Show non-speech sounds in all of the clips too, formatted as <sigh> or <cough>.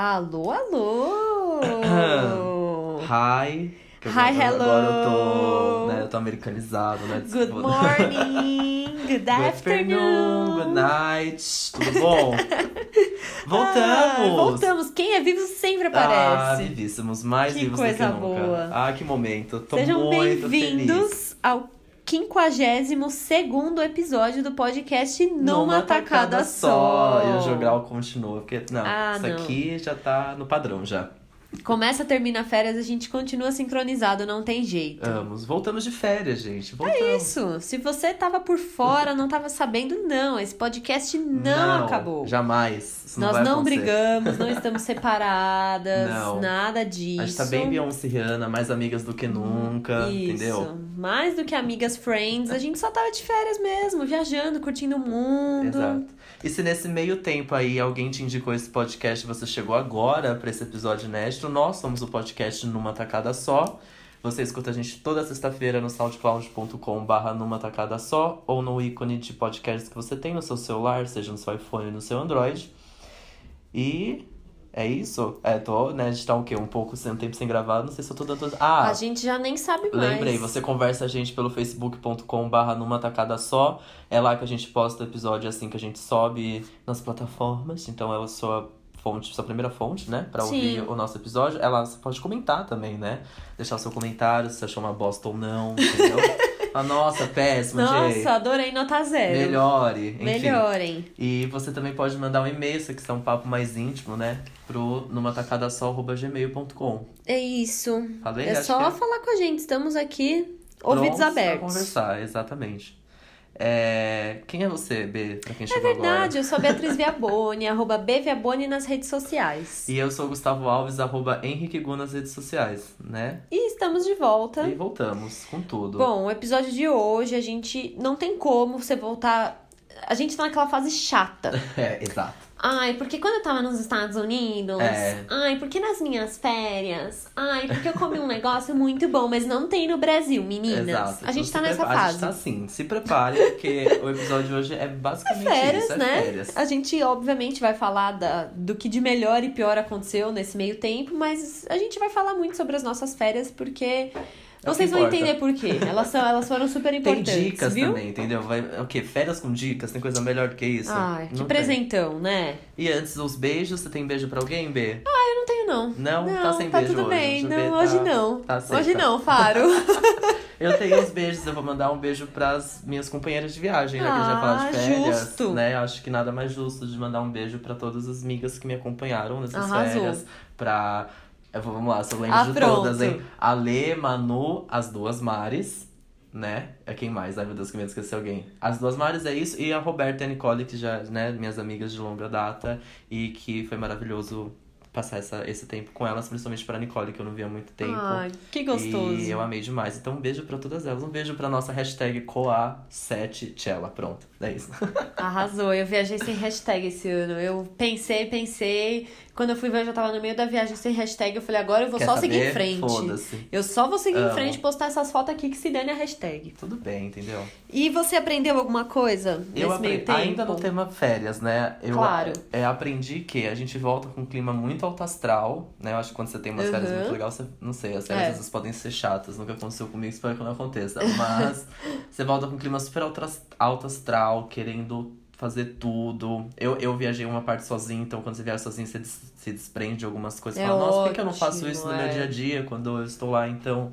Alô, alô! <clears throat> Hi. Hi, agora, hello. Agora eu tô, né, eu tô americanizado, né? Good morning! <laughs> Good Good afternoon! good night. Tudo bom? <laughs> Voltamos! Ah, voltamos! Quem é vivo sempre Ah, aparece. vivíssimos, mais Que vivos coisa do que nunca. boa. Ah, que momento. Tô Sejam muito bem-vindos feliz. ao 52 episódio do podcast Numa, Tacada, só. Só. E o jogral continua, porque não, Ah, isso não. aqui já tá no padrão já. Começa, termina férias, a gente continua sincronizado, não tem jeito. Vamos, voltamos de férias, gente. Voltamos. É isso. Se você tava por fora, não tava sabendo, não. Esse podcast não, acabou. Jamais. Isso não Nós não acontecer. brigamos, não estamos <laughs> separadas, Não. nada disso. A gente tá bem Beyoncé Rihanna, mais amigas do que nunca, Isso. entendeu? Mais do que amigas friends, a gente só tava de férias mesmo, viajando, curtindo o mundo. Exato. E se nesse meio tempo aí alguém te indicou esse podcast e você chegou agora pra esse episódio inédito, nós somos o podcast Numa Tacada Só. Você escuta a gente toda sexta-feira no soundcloud.com barra numa tacada só ou no ícone de podcast que você tem no seu celular, seja no seu iPhone ou no seu Android. E é isso. É, tô, né, a gente tá o quê? Um pouco sem um tempo sem gravar, não sei se eu tô dando... Ah, A gente já nem sabe mais. Lembrei, você conversa a gente pelo facebook.com barra numa tacada só. É lá que a gente posta episódio assim que a gente sobe nas plataformas. Então é a sua fonte, sua primeira fonte, né? Pra Sim. ouvir o nosso episódio. É lá, você pode comentar também, né? Deixar o seu comentário, se você achou uma bosta ou não, <laughs> entendeu? Ah, nossa, péssimo, Jay. Nossa, adorei nota zero. Melhore, enfim. Melhorem. E você também pode mandar um e-mail, se quiser um papo mais íntimo, né? Pro numa tacada só@gmail.com. É isso. Falei? é Acho só que é. falar com a gente, estamos aqui, ouvidos Prontos pra abertos. conversar, exatamente. É... Quem é você, B, pra quem É chegou verdade, eu sou a Beatriz Viaboni, <laughs> arroba Bviaboni nas redes sociais. agora? E eu sou o Gustavo Alves, arroba Henrique Gu nas redes sociais, né? E estamos de volta. E voltamos com tudo. Bom, o episódio de hoje, a gente não tem como você voltar. A gente tá naquela fase chata. <laughs> É, exato. Ai, porque quando eu tava nos Estados Unidos. É. Ai, porque nas minhas férias. Ai, porque eu comi um negócio muito bom, mas não tem no Brasil, meninas. Exato. A gente Então tá nessa prepara- A fase. gente tá assim, se prepare, porque o episódio de hoje é basicamente Férias, isso, é né? férias. A gente, obviamente, vai falar da, do que de melhor e pior aconteceu nesse meio tempo, mas a gente vai falar muito sobre as nossas férias, porque É vocês que vão entender por quê. Elas, são, elas foram super <laughs> Tem importantes. dicas viu? também, entendeu? Vai, o quê? Férias com dicas? Tem coisa melhor do que isso? Ai, que tem. presentão, né? E antes dos beijos, você tem beijo pra alguém, B? Eu não tenho, não. Não? Não, tá sem tá beijo tudo hoje. bem. Hoje Não, tá- hoje não. tá hoje não, Faro. <laughs> Eu tenho uns beijos, eu vou mandar um beijo pras minhas companheiras de viagem, né? Que a gente vai falar Ah, de férias, justo. né? Acho que nada mais justo de mandar um beijo pra todas as amigas que me acompanharam nessas Arrasou. férias. Pra. Eu vou, vamos lá, se eu lembro Ah, de pronto. todas, hein? Ale, Manu, as duas Mares, né? É quem mais? Ai, meu Deus, que medo de esquecer alguém. As duas Mares é isso. E a Roberta e a Nicole, que já, né, minhas amigas de longa data. E que foi maravilhoso passar essa, esse tempo com elas, principalmente pra Nicole, que eu não via há muito tempo. Ai, que gostoso. E eu amei demais. Então, um beijo pra todas elas. Um beijo pra nossa hashtag Coa7Chela. Pronto, é isso. <laughs> Arrasou. Eu viajei sem hashtag esse ano. Eu pensei, pensei. Quando eu fui ver, eu já tava no meio da viagem sem hashtag. Eu falei, agora eu vou Quer só saber? seguir em frente. Eu só vou seguir em Amo. frente e postar essas fotos aqui que se dane a hashtag. Tudo bem, entendeu? E você aprendeu alguma coisa nesse eu meio tempo? ainda no tema férias, né? Eu Claro. é, aprendi que a gente volta com um clima muito alto astral, né? Eu acho que quando você tem umas férias Uhum. muito legais, você, não sei, as férias É. às vezes podem ser chatas, nunca aconteceu comigo, espero que não aconteça. Mas <laughs> você volta com um clima super alto ast- alto astral, querendo fazer tudo. Eu, eu viajei uma parte sozinho, então quando você viaja sozinho, você des- se desprende de algumas coisas. É Fala, nossa, por que, eu não faço isso no é. meu dia a dia quando eu estou lá? Então,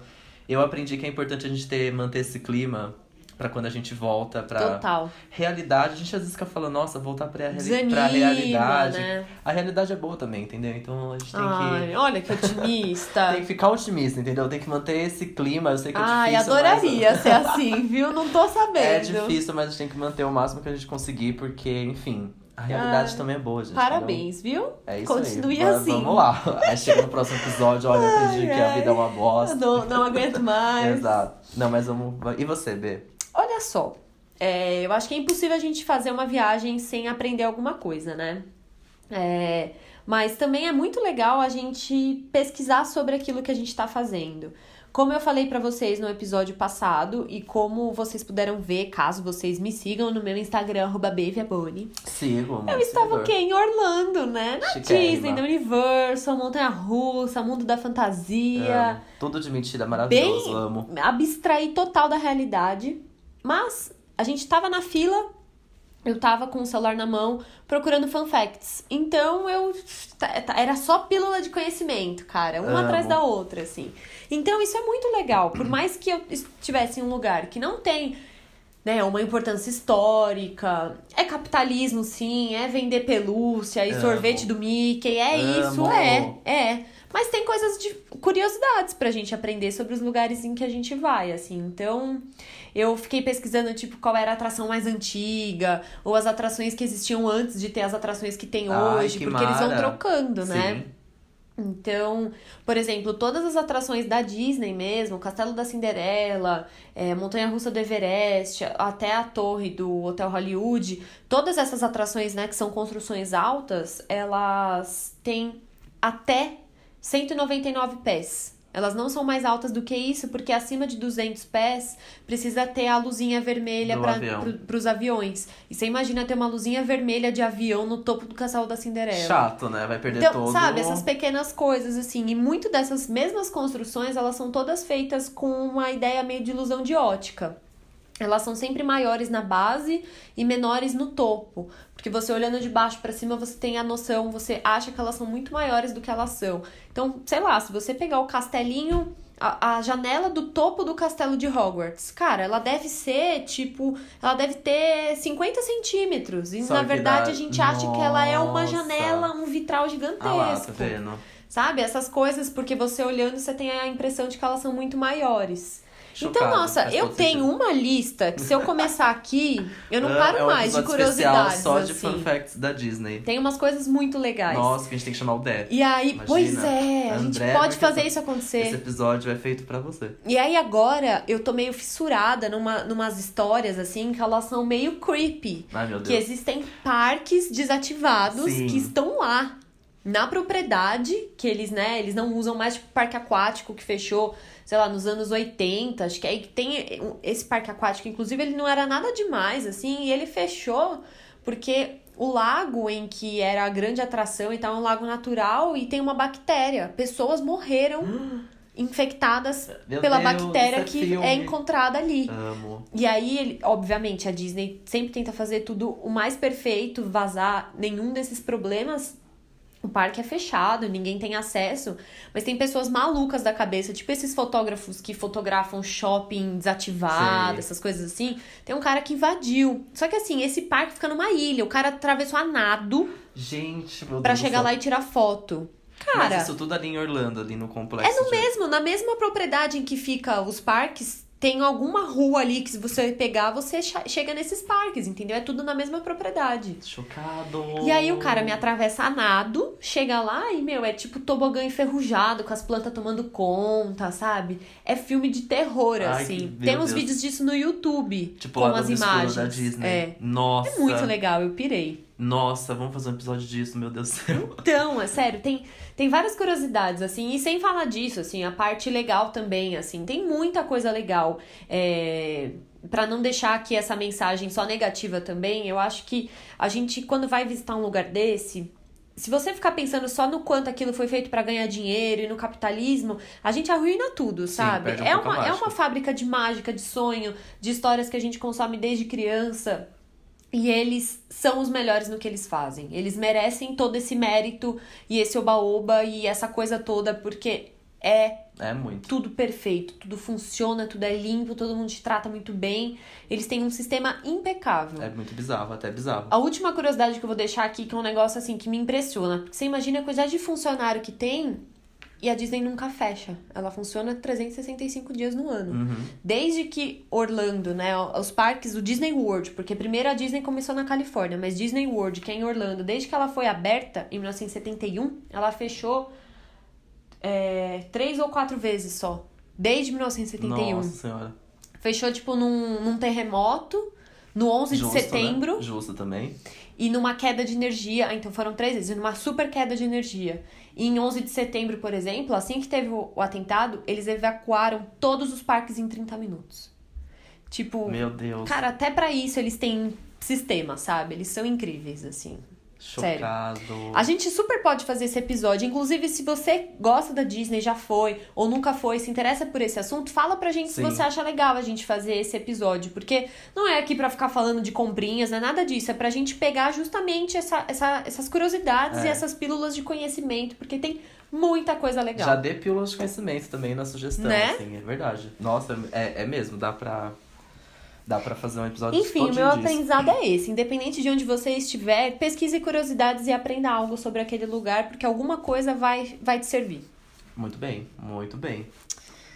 eu aprendi que é importante a gente ter, manter esse clima pra quando a gente volta pra Total. realidade. A gente às vezes fica falando, nossa, voltar pra, reali Desanima, pra realidade. né? A realidade é boa também, entendeu? Então a gente tem Ai, que. olha que otimista. <laughs> Tem que ficar otimista, entendeu? Tem que manter esse clima. Eu sei que é Ai, difícil. adoraria mas... <laughs> ser assim, viu? Não tô sabendo. É difícil, mas a gente tem que manter o máximo que a gente conseguir, porque, enfim, a realidade Ah, também é boa, gente. Parabéns, viu? entendeu? É isso Continue aí. Assim. Vamos lá. Aí chega no próximo episódio, olha, eu aprendi Ai, que a ai. vida é uma bosta. Não, não aguento <laughs> mais. Exato. Não, mas vamos. E você, B? Olha só, é, eu acho que é impossível a gente fazer uma viagem sem aprender alguma coisa, né? É, mas também é muito legal a gente pesquisar sobre aquilo que a gente está fazendo. Como eu falei pra vocês no episódio passado e como vocês puderam ver, caso vocês me sigam no meu Instagram, Beviaboni, Sigo, eu estava o quê? Em Orlando, né? Na. Disney, na Universal, Montanha Russa, Mundo da Fantasia. Amo. Tudo de mentira maravilhoso, Bem- amo. abstrair total da realidade. Mas a gente tava na fila, eu tava com o celular na mão procurando fan facts. Então eu ta- ta- era só pílula de conhecimento, cara, uma Amo. atrás da outra, assim. Então isso é muito legal, por mais que eu estivesse em um lugar que não tem né, uma importância histórica, é capitalismo sim, é vender pelúcia e sorvete do Mickey, é isso, é, é. Mas tem coisas de curiosidades pra gente aprender sobre os lugares em que a gente vai, assim. Então, eu fiquei pesquisando, tipo, qual era a atração mais antiga, ou as atrações que existiam antes de ter as atrações que tem Ai, hoje, que porque eles vão mara. trocando, né? Sim. Então, por exemplo, todas as atrações da Disney mesmo, Castelo da Cinderela, é, Montanha Russa do Everest, até a torre do Hotel Hollywood, todas essas atrações, né, que são construções altas, elas têm até 199 pés. Elas não são mais altas do que isso, porque acima de 200 pés precisa ter a luzinha vermelha para avião. os aviões. E você imagina ter uma luzinha vermelha de avião no topo do Castelo da Cinderela. Chato, né? Vai perder Então, todo. sabe, essas pequenas coisas, assim, e muito dessas mesmas construções, elas são todas feitas com uma ideia meio de ilusão de ótica. Elas são sempre maiores na base e menores no topo. Porque você olhando de baixo pra cima, você tem a noção, você acha que elas são muito maiores do que elas são. Então, sei lá, se você pegar o castelinho, a, a janela do topo do castelo de Hogwarts, cara, ela deve ser, tipo, ela deve ter 50 centímetros. E Só na que dá- verdade a gente acha que ela é uma janela, um vitral gigantesco. Ah lá, tá vendo? Sabe? Essas coisas, porque você olhando, você tem a impressão de que elas são muito maiores. Então, nossa, eu tenho sentido. uma lista que se eu começar aqui, eu não Ah, paro é um mais de curiosidades. só de assim. fun facts da Disney. Tem umas coisas muito legais. Nossa, que a gente tem que chamar o Dé. E aí, Imagina, pois é, a gente André pode fazer ter- isso acontecer. Esse episódio é feito pra você. E aí agora eu tô meio fissurada numa, numas histórias assim que elas são meio creepy. Ai, meu Que Deus. existem parques desativados Sim. que estão lá na propriedade, que eles, né, eles não usam mais tipo parque aquático que fechou, sei lá, nos anos 80, acho que aí tem esse parque aquático, inclusive ele não era nada demais assim, e ele fechou porque o lago em que era a grande atração e tal é um lago natural e tem uma bactéria. Pessoas morreram <gasps> infectadas Meu pela Deus, bactéria é que filme. é encontrada ali. Amo. E aí, ele, obviamente, a Disney sempre tenta fazer tudo o mais perfeito, vazar nenhum desses problemas. O parque é fechado, ninguém tem acesso, mas tem pessoas malucas da cabeça, tipo esses fotógrafos que fotografam shopping desativado, Sei. essas coisas assim. Tem um cara que invadiu. Só que assim, esse parque fica numa ilha, o cara atravessou a nado Gente, meu pra chegar lá e tirar foto. Cara, Mas isso tudo ali em Orlando, ali no complexo. é no de- mesmo, na mesma propriedade em que fica os parques, tem alguma rua ali que se você pegar, você chega nesses parques, entendeu? É tudo na mesma propriedade. Chocado. E aí o cara me atravessa a nado, chega lá e, meu, é tipo tobogã enferrujado, com as plantas tomando conta, sabe? É filme de terror, Ai, assim. Tem uns Deus. vídeos disso no YouTube, Tipo, com as imagens. da Disney. É. Nossa. É muito legal, eu pirei. Nossa, vamos fazer um episódio disso, meu Deus do céu. Então, é sério, tem, tem várias curiosidades, assim, e sem falar disso, assim, a parte legal também, assim, tem muita coisa legal. É, para não deixar aqui essa mensagem só negativa também, eu acho que a gente, quando vai visitar um lugar desse. Se você ficar pensando só no quanto aquilo foi feito para ganhar dinheiro e no capitalismo, a gente arruina tudo, sabe? perde um é, uma, é uma fábrica de mágica, de sonho, de histórias que a gente consome desde criança. E eles são os melhores no que eles fazem. Eles merecem todo esse mérito e esse oba-oba e essa coisa toda, porque é É muito. tudo perfeito, tudo funciona, tudo é limpo, todo mundo te trata muito bem. Eles têm um sistema impecável. É muito bizarro, até bizarro. A última curiosidade que eu vou deixar aqui, que é um negócio assim que me impressiona. Você imagina a quantidade de funcionário que tem e a Disney nunca fecha. Ela funciona 365 dias no ano. Uhum. Desde que Orlando, né, os parques, o Disney World, porque primeiro a Disney começou na Califórnia, mas Disney World, que é em Orlando, desde que ela foi aberta, em 1971, ela fechou é, três ou quatro vezes só. Desde 1971. Nossa senhora. Fechou, tipo, num, num terremoto, no 11 Justo, de setembro. Né? Justo também. e numa queda de energia. Ah, então foram três vezes, numa super queda de energia. E em 11 de setembro, por exemplo, assim que teve o, atentado, eles evacuaram todos os parques em 30 minutos. Tipo, Meu Deus. cara, até pra isso eles têm sistema, sabe? Eles são incríveis, assim. Sério. Chocado. A gente super pode fazer esse episódio. Inclusive, se você gosta da Disney, já foi, ou nunca foi, se interessa por esse assunto, fala pra gente Sim. se você acha legal a gente fazer esse episódio. Porque não é aqui pra ficar falando de comprinhas, não é nada disso. É pra gente pegar justamente essa, essa- essas curiosidades É. e essas pílulas de conhecimento, porque tem muita coisa legal. Já dê pílulas de conhecimento também na sugestão, Né? assim, é verdade. Nossa, é, é mesmo, dá pra. Dá pra fazer um episódio Enfim, o meu disso. aprendizado é esse. Independente de onde você estiver, pesquise curiosidades e aprenda algo sobre aquele lugar, porque alguma coisa vai, vai te servir. Muito bem, muito bem.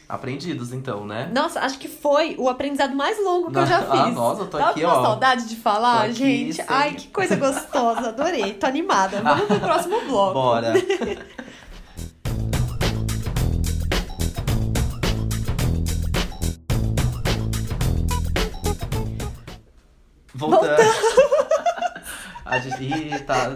Aprendidos, então, né? Nossa, acho que foi o aprendizado mais longo que eu já <laughs> fiz. Ah, nossa, eu tô Tava aqui, com uma ó. saudade de falar, aqui, gente. sem- Ai, que coisa gostosa. Adorei. Tô animada. <laughs> Vamos pro próximo bloco. Bora! <laughs> Voltando. <laughs> A gente. Ih, tá,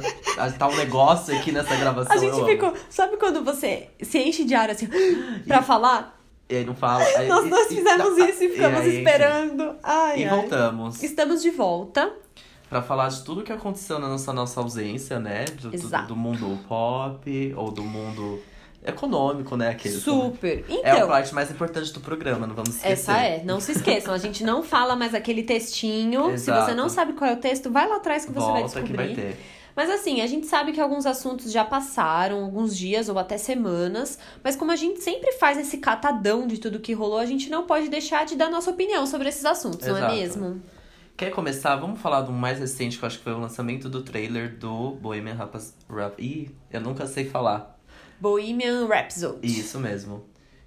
tá um negócio aqui nessa gravação. A gente ficou. amo. Sabe quando você se enche de ar assim <gasps> pra falar? E aí não fala. aí- Nós e- dois e- fizemos tá- isso e ficamos aí, enfim. esperando. Ai, E ai. voltamos. Estamos de volta. Pra falar de tudo que aconteceu na nossa, nossa ausência, né? Do, do, do mundo pop ou do mundo econômico, né? Aquele, Super. É a Então, parte mais importante do programa, não vamos esquecer. essa é. Não se esqueçam. A gente não <laughs> fala mais aquele textinho. Se Exato. você não sabe qual é o texto, vai lá atrás que você vai Volta descobrir. que vai ter. Mas assim, a gente sabe que alguns assuntos já passaram, alguns dias ou até semanas, mas como a gente sempre faz esse catadão de tudo que rolou, a gente não pode deixar de dar nossa opinião sobre esses assuntos, não é Exato. mesmo? Quer começar? Vamos falar do mais recente, que eu acho que foi o lançamento do trailer do Bohemian Rhapsody. Ih, eu nunca sei falar. Bohemian Rhapsody. Isso mesmo.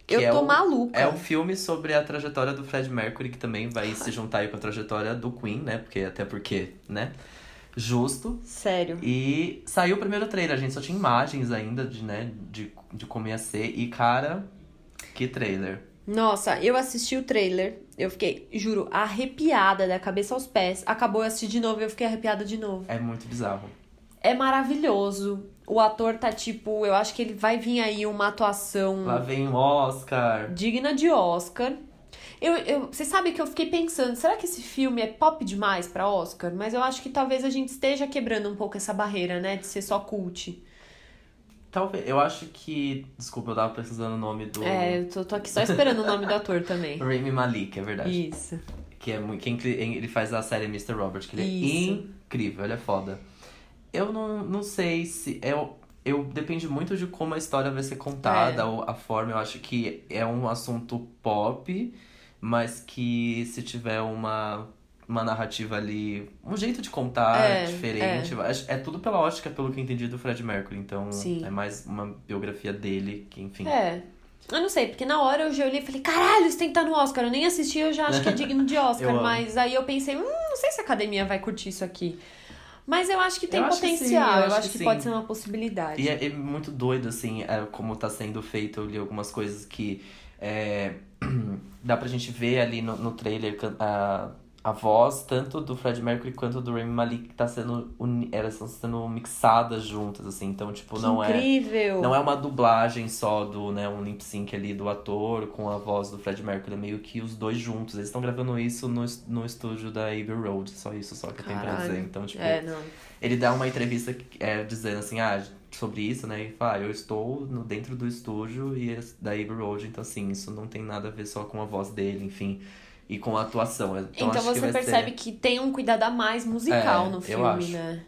Eu é tô o- maluca. É um filme sobre a trajetória do Fred Mercury, que também vai se juntar aí com a trajetória do Queen, né? Porque, até porque, né? Justo. Sério. E saiu o primeiro trailer, a gente só tinha imagens ainda de, né, de, de como ia ser. E, cara, que trailer. Nossa, eu assisti o trailer, eu fiquei, juro, arrepiada da cabeça aos pés. Acabou eu assisti de novo e eu fiquei arrepiada de novo. É muito bizarro. É maravilhoso. O ator tá tipo, eu acho que ele vai vir aí uma atuação Lá vem o Oscar. digna de Oscar. Eu, eu, você sabe que eu fiquei pensando, será que esse filme é pop demais pra Oscar? Mas eu acho que talvez a gente esteja quebrando um pouco essa barreira, né? De ser só cult. Talvez, eu acho que. Desculpa, eu tava precisando o nome do. É, eu tô, tô aqui só esperando o nome do ator também. <laughs> Rami Malik, é verdade. Isso. Que é muito. Quem, ele faz a série Mr. Robert, que ele Isso. é incrível, ele é foda. Eu não, não sei se. Eu, eu depende muito de como a história vai ser contada, É. ou a forma. Eu acho que é um assunto pop, mas que se tiver uma, uma narrativa ali, um jeito de contar É, diferente. É. é tudo pela ótica, pelo que eu entendi do Fred Mercury. Então Sim. é mais uma biografia dele, que enfim. É. Eu não sei, porque na hora eu já olhei e falei, caralho, isso tem que estar no Oscar. Eu nem assisti, eu já acho que é digno de <laughs> Oscar. Mas aí eu pensei, hum, não sei se a academia vai curtir isso aqui. Mas eu acho que tem Eu acho que sim, potencial, eu eu acho acho que que, pode ser uma possibilidade. E é, é muito doido, assim, é, como tá sendo feito. Eu li algumas coisas que é, <clears throat> dá pra gente ver ali no, no trailer a, a voz, tanto do Fred Mercury quanto do Rami Malik, tá sendo. uni- Elas estão sendo mixadas juntas, assim. Então, tipo, Que não é. incrível! Não é uma dublagem só do, né, um lip sync ali do ator com a voz do Fred Mercury, é meio que os dois juntos. Eles estão gravando isso no, no estúdio da Abbey Road, só isso só que eu tenho pra dizer. Então, tipo, É, ele dá uma entrevista é, dizendo assim, ah, sobre isso, né? E fala, ah, eu estou no, dentro do estúdio e é da Abbey Road, então assim, isso não tem nada a ver só com a voz dele, enfim, e com a atuação. Então, Então, que você vai percebe ser... que tem um cuidado a mais musical É, no eu filme, acho. né?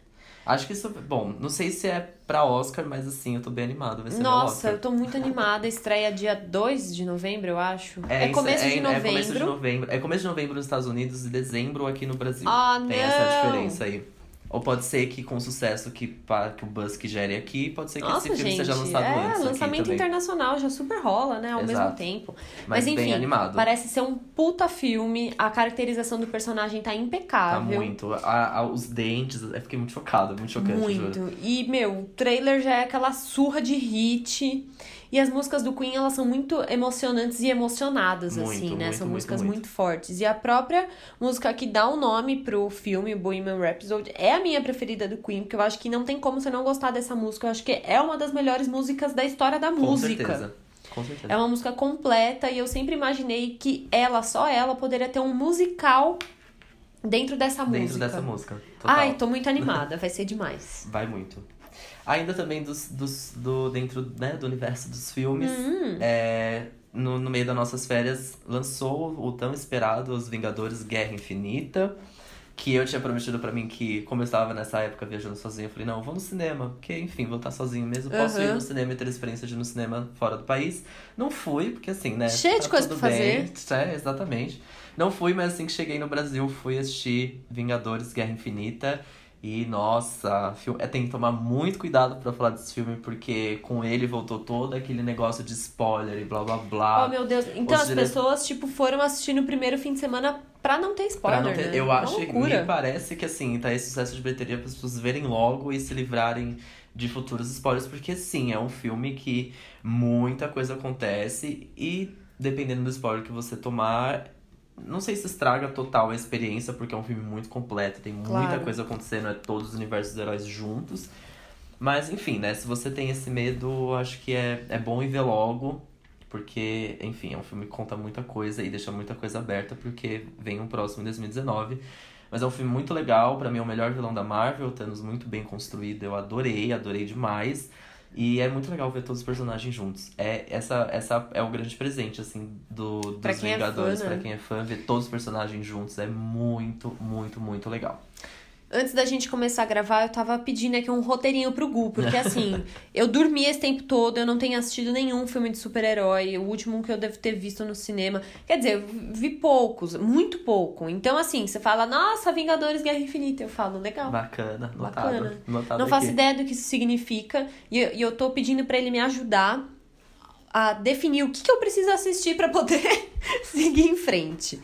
Acho que isso, bom, não sei se é pra Oscar, mas assim, eu tô bem animado, vai ser Nossa, eu tô muito animada. Estreia dia 2 de novembro, eu acho. É, isso, começo é, de É novembro. começo de novembro. É começo de novembro nos Estados Unidos e dezembro aqui no Brasil. Ah, Tem não! essa diferença aí. Ou pode ser que com sucesso que, que o Busk gere aqui, pode ser que Nossa, esse filme gente, seja lançado é, antes. aqui lançamento internacional já super rola, né? Ao mesmo Exato. tempo. Mas, Mas, bem enfim, animado. Parece ser um puta filme. A caracterização do personagem tá Tá impecável. muito. A- a- os dentes, eu fiquei muito chocada, muito chocante, juro. Muito. E, meu, o trailer já é aquela surra de hit. E as músicas do Queen, elas são muito emocionantes e emocionadas, Muito, assim, né? muito, são muito, músicas muito. fortes. E a própria música que dá o nome pro filme Bohemian Rhapsody é a minha preferida do Queen, porque eu acho que não tem como você não gostar dessa música. Eu acho que é uma das melhores músicas da história da Com música. certeza. Com certeza. É uma música completa e eu sempre imaginei que ela, só ela, poderia ter um musical dentro dessa Dentro música. dessa música. Total. Ai, tô muito animada, vai ser demais. Vai muito. Ainda também dos, dos, do, dentro né, do universo dos filmes, Hum. é, no, no meio das nossas férias, lançou o tão esperado Os Vingadores Guerra Infinita. Que eu tinha prometido pra mim que, como eu estava nessa época viajando sozinho, eu falei, não, vou no cinema. Porque, enfim, vou estar sozinho mesmo. Posso ir Aham. no cinema e ter a experiência de ir no cinema fora do país. Não fui, porque assim, né? Cheio de tá coisa tudo pra bem. É, exatamente. Não fui, mas assim que cheguei no Brasil, fui assistir Vingadores Guerra Infinita. E, nossa, fil- é, tem que tomar muito cuidado pra falar desse filme, porque com ele voltou todo aquele negócio de spoiler e blá blá blá. oh, meu Deus. Então os as dire- pessoas, tipo, foram assistir no primeiro fim de semana pra não ter spoiler, não ter- né? eu Uma acho, loucura. me parece que assim, tá esse sucesso de bilheteria para as pessoas verem logo e se livrarem de futuros spoilers, porque sim, é um filme que muita coisa acontece e dependendo do spoiler que você tomar, não sei se estraga total a experiência, porque é um filme muito completo, tem muita Claro. coisa acontecendo, é todos os universos dos heróis juntos. Mas enfim, né, se você tem esse medo, acho que é, é bom ir ver logo. Porque, enfim, é um filme que conta muita coisa e deixa muita coisa aberta, porque vem um próximo em 2019. Mas é um filme muito legal, pra mim é o melhor vilão da Marvel, Thanos muito bem construído, eu adorei, adorei demais. E é muito legal ver todos os personagens juntos. É, essa, essa é o grande presente, assim, do, dos Pra quem é Vingadores. fã, né? Pra quem é fã, ver todos os personagens juntos é muito, muito, muito legal. Antes da gente começar a gravar, eu tava pedindo aqui um roteirinho pro Gu, porque <laughs> assim, eu dormi esse tempo todo, eu não tenho assistido nenhum filme de super-herói, o último que eu devo ter visto no cinema. Quer dizer, eu vi poucos, muito pouco. Então, assim, você fala, nossa, Vingadores Guerra Infinita. Eu falo, legal. Bacana, notado. Bacana. notado Não faço aqui. ideia do que isso significa. E eu, e eu tô pedindo pra ele me ajudar a definir o que, que eu preciso assistir pra poder <laughs> seguir em frente.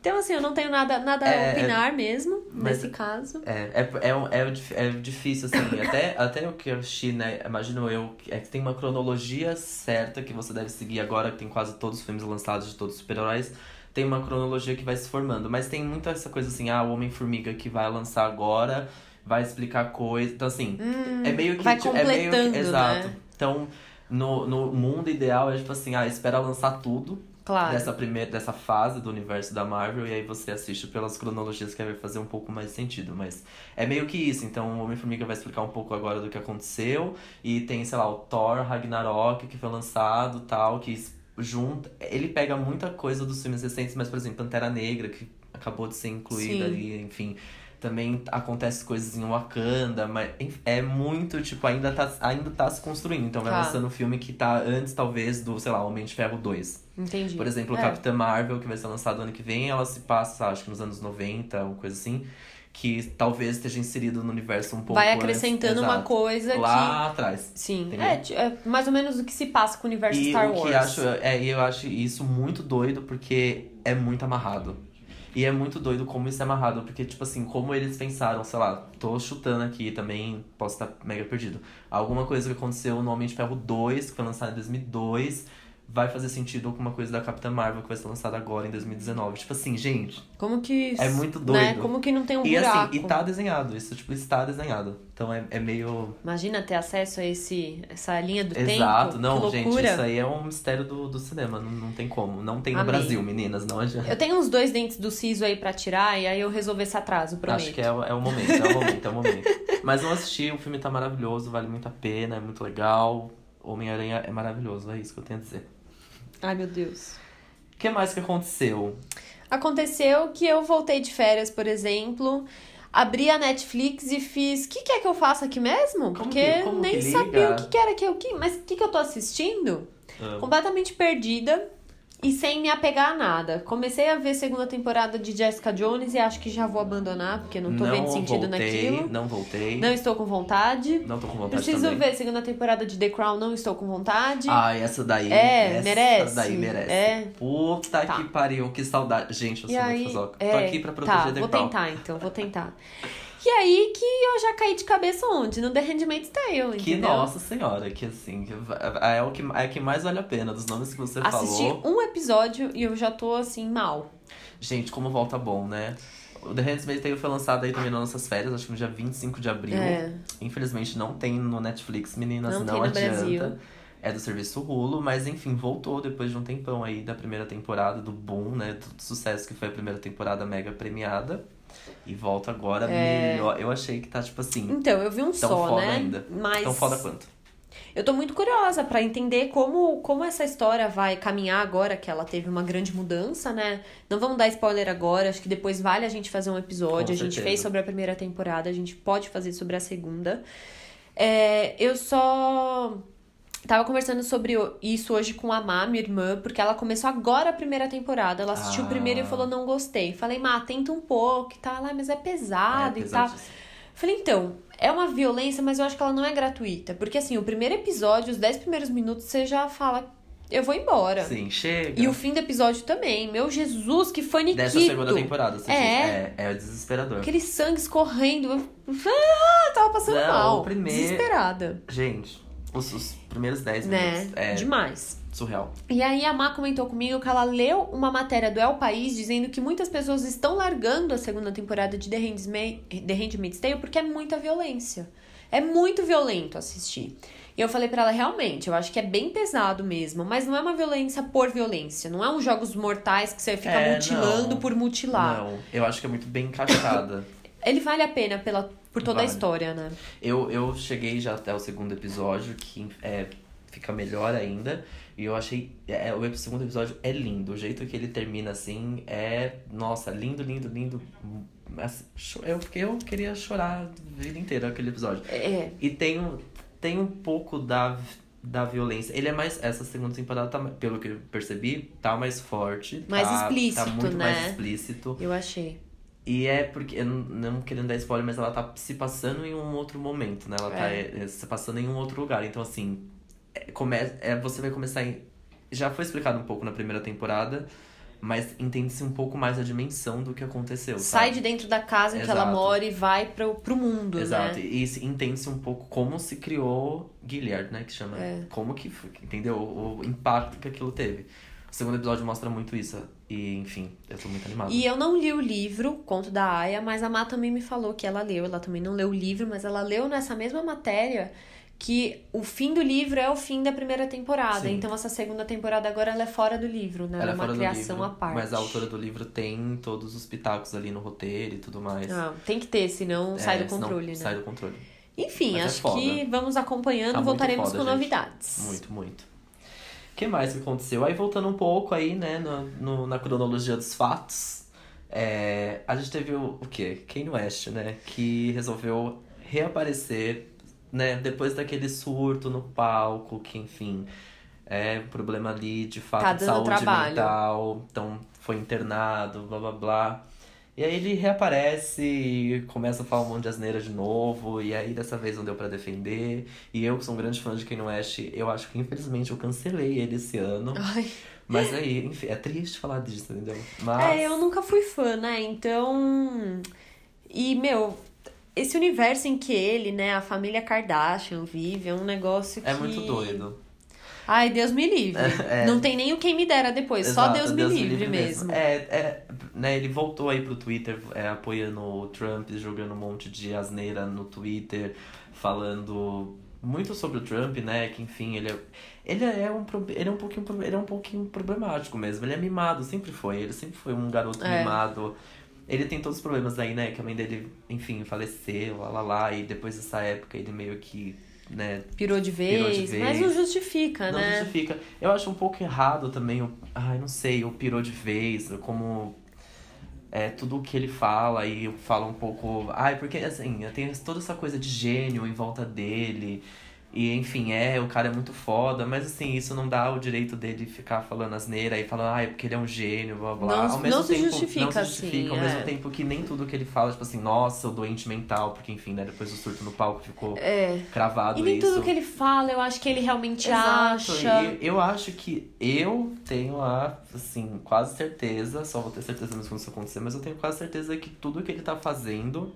Então, assim, eu não tenho nada, nada É, a opinar mesmo, mas- nesse caso. É, é, é, é, é difícil, assim, <laughs> até, até o que eu assisti, né, imagino eu, é que tem uma cronologia certa que você deve seguir agora, que tem quase todos os filmes lançados de todos os super-heróis, tem uma cronologia que vai se formando, mas tem muita essa coisa assim, ah, o Homem-Formiga que vai lançar agora, vai explicar coisa, então assim, é meio que... vai tipo, é meio que, completando, Exato. né? Então, no, no mundo ideal é tipo assim, ah, espera lançar tudo, Claro. dessa primeira dessa fase do universo da Marvel e aí você assiste pelas cronologias que vai fazer um pouco mais sentido, mas é meio que isso, então o Homem-Formiga vai explicar um pouco agora do que aconteceu e tem, sei lá, o Thor Ragnarok que foi lançado, tal, que junta, ele pega muita coisa dos filmes recentes, mas por exemplo, Pantera Negra que acabou de ser incluída Sim. ali, enfim, também acontece coisas em Wakanda, mas é muito, tipo, ainda tá, ainda tá se construindo. Então vai Tá. lançando um filme que tá antes, talvez, do, sei lá, Homem de Ferro 2. Entendi. Por exemplo, É. Capitã Marvel, que vai ser lançado ano que vem, ela se passa, acho que nos anos 90, uma coisa assim, que talvez esteja inserido no universo um pouco Vai antes. acrescentando uma Exato. coisa que. Lá atrás. Sim. É, é mais ou menos o que se passa com o universo E Star o Wars. que acho, é, eu acho isso muito doido, porque é muito amarrado. E é muito doido como isso é amarrado, porque, tipo assim, como eles pensaram, sei lá, tô chutando aqui também, posso estar mega perdido. Alguma coisa que aconteceu no Homem de Ferro 2, que foi lançado em 2002, vai fazer sentido com uma coisa da Capitã Marvel, que vai ser lançada agora em 2019. Tipo assim, gente, Como que. É muito Né? doido. Como que não tem um e buraco. assim, e tá desenhado, isso, tipo, está desenhado. Então é, é meio. Imagina ter acesso a esse, essa linha do Exato, tempo. não, que gente, isso aí é um mistério do, do cinema, não, não tem como. Não tem no Amei. Brasil, meninas, não adianta. Eu tenho uns dois dentes do siso aí pra tirar e aí eu resolver esse atraso, prometo. Acho que é, o- é o momento, é o momento, é o momento. <laughs> Mas não assisti, o filme tá maravilhoso, vale muito a pena, é muito legal. Homem-Aranha é maravilhoso, é isso que eu tenho a dizer. Ai, meu Deus. O que mais que aconteceu? Aconteceu que eu voltei de férias, por exemplo, abri a Netflix e fiz. O que, que é que eu faço aqui mesmo? Porque que- como nem que sabia o que, que era que eu. Que, mas o que, que eu tô assistindo? Ah, Completamente perdida e sem me apegar a nada. Comecei a ver segunda temporada de Jessica Jones e acho que já vou abandonar, porque não tô vendo sentido voltei, naquilo. Não voltei, Não estou com vontade. não tô com vontade Preciso também. ver segunda temporada de The Crown, não estou com vontade. Ai, essa daí. É, essa merece. daí merece. É. Puta Tá. que pariu, que saudade. Gente, eu e sou aí, muito fazoca. é, Tô aqui pra proteger tá, The vou Crown. tentar então, vou tentar. E aí que eu já caí de cabeça onde? No The Handmaid's Tale, entendeu? Que nossa senhora, que assim, que é o que, é que mais vale a pena dos nomes que você Assisti falou. um episódio e eu já tô assim, mal. Gente, como volta bom, né? O The Handmaid's Tale foi lançado aí também nas nossas férias, acho que no dia 25 de abril. É. Infelizmente não tem no Netflix, meninas, Não não, adianta. Brasil. É do serviço Hulu, mas enfim, voltou depois de um tempão aí da primeira temporada, do boom, né? Do sucesso que foi a primeira temporada mega premiada. E volta agora É. melhor. Eu achei que tá, tipo assim, Então, eu vi um tão só, foda né? ainda. Mas Tão foda quanto. eu tô muito curiosa pra entender como, como essa história vai caminhar agora que ela teve uma grande mudança, né? Não vamos dar spoiler agora, acho que depois vale a gente fazer um episódio. Com a gente certeza. fez sobre a primeira temporada, a gente pode fazer sobre a segunda. É, eu só tava conversando sobre o- isso hoje com a Má, minha irmã, porque ela começou agora a primeira temporada. Ela assistiu o Ah. primeiro e falou: não gostei. Falei, Má, tenta um pouco e tal, Ela, "Ah, mas é pesado É, e tal. Falei, então, é uma violência, mas eu acho que ela não é gratuita. Porque assim, o primeiro episódio, os 10 primeiros minutos, você já fala, eu vou embora. Sim, chega. E o fim do episódio também. Meu Jesus, que faniquito. Dessa segunda temporada, você É. É, é desesperador. Aquele sangue escorrendo. <laughs> Ah, tava passando Não, mal. o primeiro- Desesperada. Gente, os, os primeiros 10 Né? minutos é Demais. surreal. E aí a Má comentou comigo que ela leu uma matéria do El País dizendo que muitas pessoas estão largando a segunda temporada de The Handmaid- The Handmaid's Tale porque é muita violência. É muito violento assistir. E eu falei pra ela, realmente, eu acho que é bem pesado mesmo, mas não é uma violência por violência. Não é um jogos mortais que você fica É, mutilando não. por mutilar. Não, eu acho que é muito bem encaixada. <coughs> Ele vale a pena pela, por toda a Vale. história, né? eu, eu cheguei já até o segundo episódio, que é, fica melhor ainda. E eu achei. É, o segundo episódio é lindo. O jeito que ele termina assim é. Nossa, lindo, lindo, lindo. Eu, eu queria chorar a vida inteira aquele episódio. É. E tem um, tem um pouco da, da violência. Ele é mais. Essa segunda temporada, tá, pelo que eu percebi, tá mais forte. Mais tá, explícito, Tá muito né? mais explícito. Eu achei. E é porque, eu não, não querendo dar spoiler, mas ela tá se passando em um outro momento, né? Ela tá É. é, se passando em um outro lugar. Então, assim, é, come, é, você vai começar em. Já foi explicado um pouco na primeira temporada, mas entende-se um pouco mais a dimensão do que aconteceu. Sai sabe? de dentro da casa em que ela Exato. mora e vai pro, pro mundo, Exato, né? e se- entende-se um pouco como se criou Gilead, né? Que chama. É. Como que. Entendeu? O impacto que aquilo teve. O segundo episódio mostra muito isso. E, enfim, eu tô muito animado. E eu não li o livro, Conto da Aya, mas a Má também me falou que ela leu. Ela também não leu o livro, mas ela leu nessa mesma matéria que o fim do livro é o fim da primeira temporada. Sim. Então essa segunda temporada agora ela é fora do livro, né? Ela é uma criação livro, à parte. Mas a autora do livro tem todos os pitacos ali no roteiro e tudo mais. Ah, tem que ter, senão É, sai do controle, né? Sai do controle. Enfim, Mas é acho foda. que vamos acompanhando Tá voltaremos foda, com gente. novidades. Muito, muito. O que mais que aconteceu? Aí voltando um pouco aí, né, no, no- na cronologia dos fatos, é, a gente teve o, o quê? Kanye West, né? Que resolveu reaparecer, né, depois daquele surto no palco, que enfim, é um problema ali de fato Tá de saúde trabalho. mental, então foi internado, blá blá blá. E aí ele reaparece e começa a falar um monte de asneira de novo, e aí dessa vez não deu pra defender. E eu, que sou um grande fã de Kanye West, eu acho que infelizmente eu cancelei ele esse ano. Ai. Mas aí, enfim, é triste falar disso, entendeu? Mas. É, eu nunca fui fã, né? Então. E, meu, esse universo em que ele, né, a família Kardashian vive é um negócio que. É muito doido. Ai, Deus me livre. <laughs> É. Não tem nem o quem me dera depois, só Exato, Deus, me livre, mesmo. É, é, né, ele voltou aí pro Twitter é, apoiando o Trump, jogando um monte de asneira no Twitter, falando muito sobre o Trump, né? Que enfim, ele é, ele é um ele é um pouquinho ele é um pouquinho problemático mesmo. Ele é mimado, sempre foi. Ele sempre foi um garoto É. mimado. Ele tem todos os problemas aí, né? Que a mãe dele, enfim, faleceu, lá lá lá. E depois dessa época ele meio que, né, Pirou de vez, Pirou de vez. mas não justifica, não né? justifica. Eu acho um pouco errado também, o, ai, não sei, o pirou de vez, como é tudo o que ele fala e fala um pouco. Ai, porque assim, tem toda essa coisa de gênio em volta dele. E enfim, é, o cara é muito foda, mas assim, isso não dá o direito dele ficar falando asneira e falando, ah, é porque ele é um gênio, blá blá. Não- ao mesmo não se tempo, justifica não se justifica, assim, ao mesmo é. tempo que nem tudo que ele fala, tipo assim, nossa, o doente mental, porque enfim, né, depois do surto no palco ficou É. cravado E nem isso. tudo que ele fala, eu acho que ele realmente Exato, acha. e eu acho que eu tenho a, assim, quase certeza, só vou ter certeza mesmo quando isso acontecer, mas eu tenho quase certeza que tudo que ele tá fazendo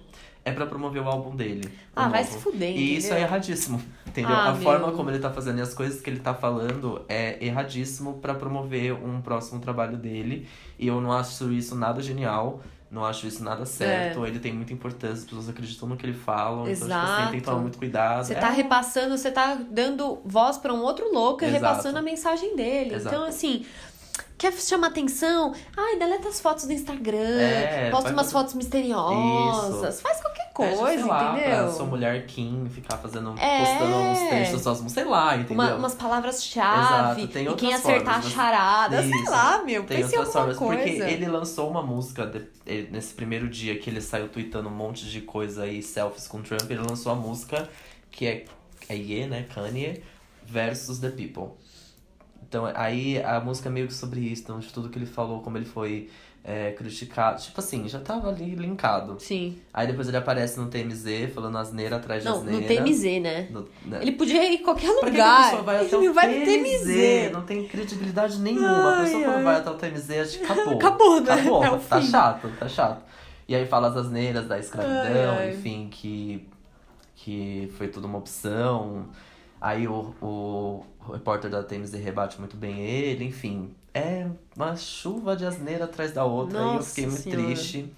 é pra promover o álbum dele. Ah, vai novo. se fuder, E isso é entendeu? erradíssimo, <laughs> entendeu? Ah, a forma meu. como ele tá fazendo e as coisas que ele tá falando é erradíssimo pra promover um próximo trabalho dele. E eu não acho isso nada genial. Não acho isso nada certo. Ele tem muita importância, as pessoas acreditam no que ele fala. Então, tipo assim, tem que Exato. tomar muito cuidado. Você É tá repassando, você tá dando voz pra um outro louco e Exato. repassando a mensagem dele. Exato. Então, assim, quer chamar atenção? Ai, deleta as fotos do Instagram, É, posta umas fotos misteriosas, faz qualquer coisa, sei lá, entendeu? Pra sua mulher Kim ficar fazendo, É. postando uns das suas sei lá, entendeu? Uma- umas palavras-chave, e quem acertar formas, a charada, sei Isso. lá, meu, Tem pense outras formas, coisa. porque ele lançou uma música de- ele- nesse primeiro dia que ele saiu tweetando um monte de coisa aí, selfies com Trump, ele lançou a música que é, é Ye, né, Kanye, versus The People. Então aí a música é meio que sobre isso, então, de tudo que ele falou, como ele foi é, criticado. Tipo assim, já tava ali linkado. Sim. Aí depois ele aparece no TMZ, falando asneira atrás de Não, asneira. no TMZ, né? No- né? Ele podia ir em qualquer Pra que a lugar. pessoa vai até ele o vai no TMZ? TMZ. Não tem credibilidade nenhuma. a pessoa Ai, quando ai. vai até o TMZ, acho que acabou. Acabou, né? Acabou. É tá fim. chato, tá chato. E aí fala as asneiras da escravidão, Ai, ai. enfim, que, que foi tudo uma opção. Aí o, o, o repórter da TMZ rebate muito bem ele, enfim. É uma chuva de asneira atrás da outra. e eu Nossa fiquei muito Senhora. triste.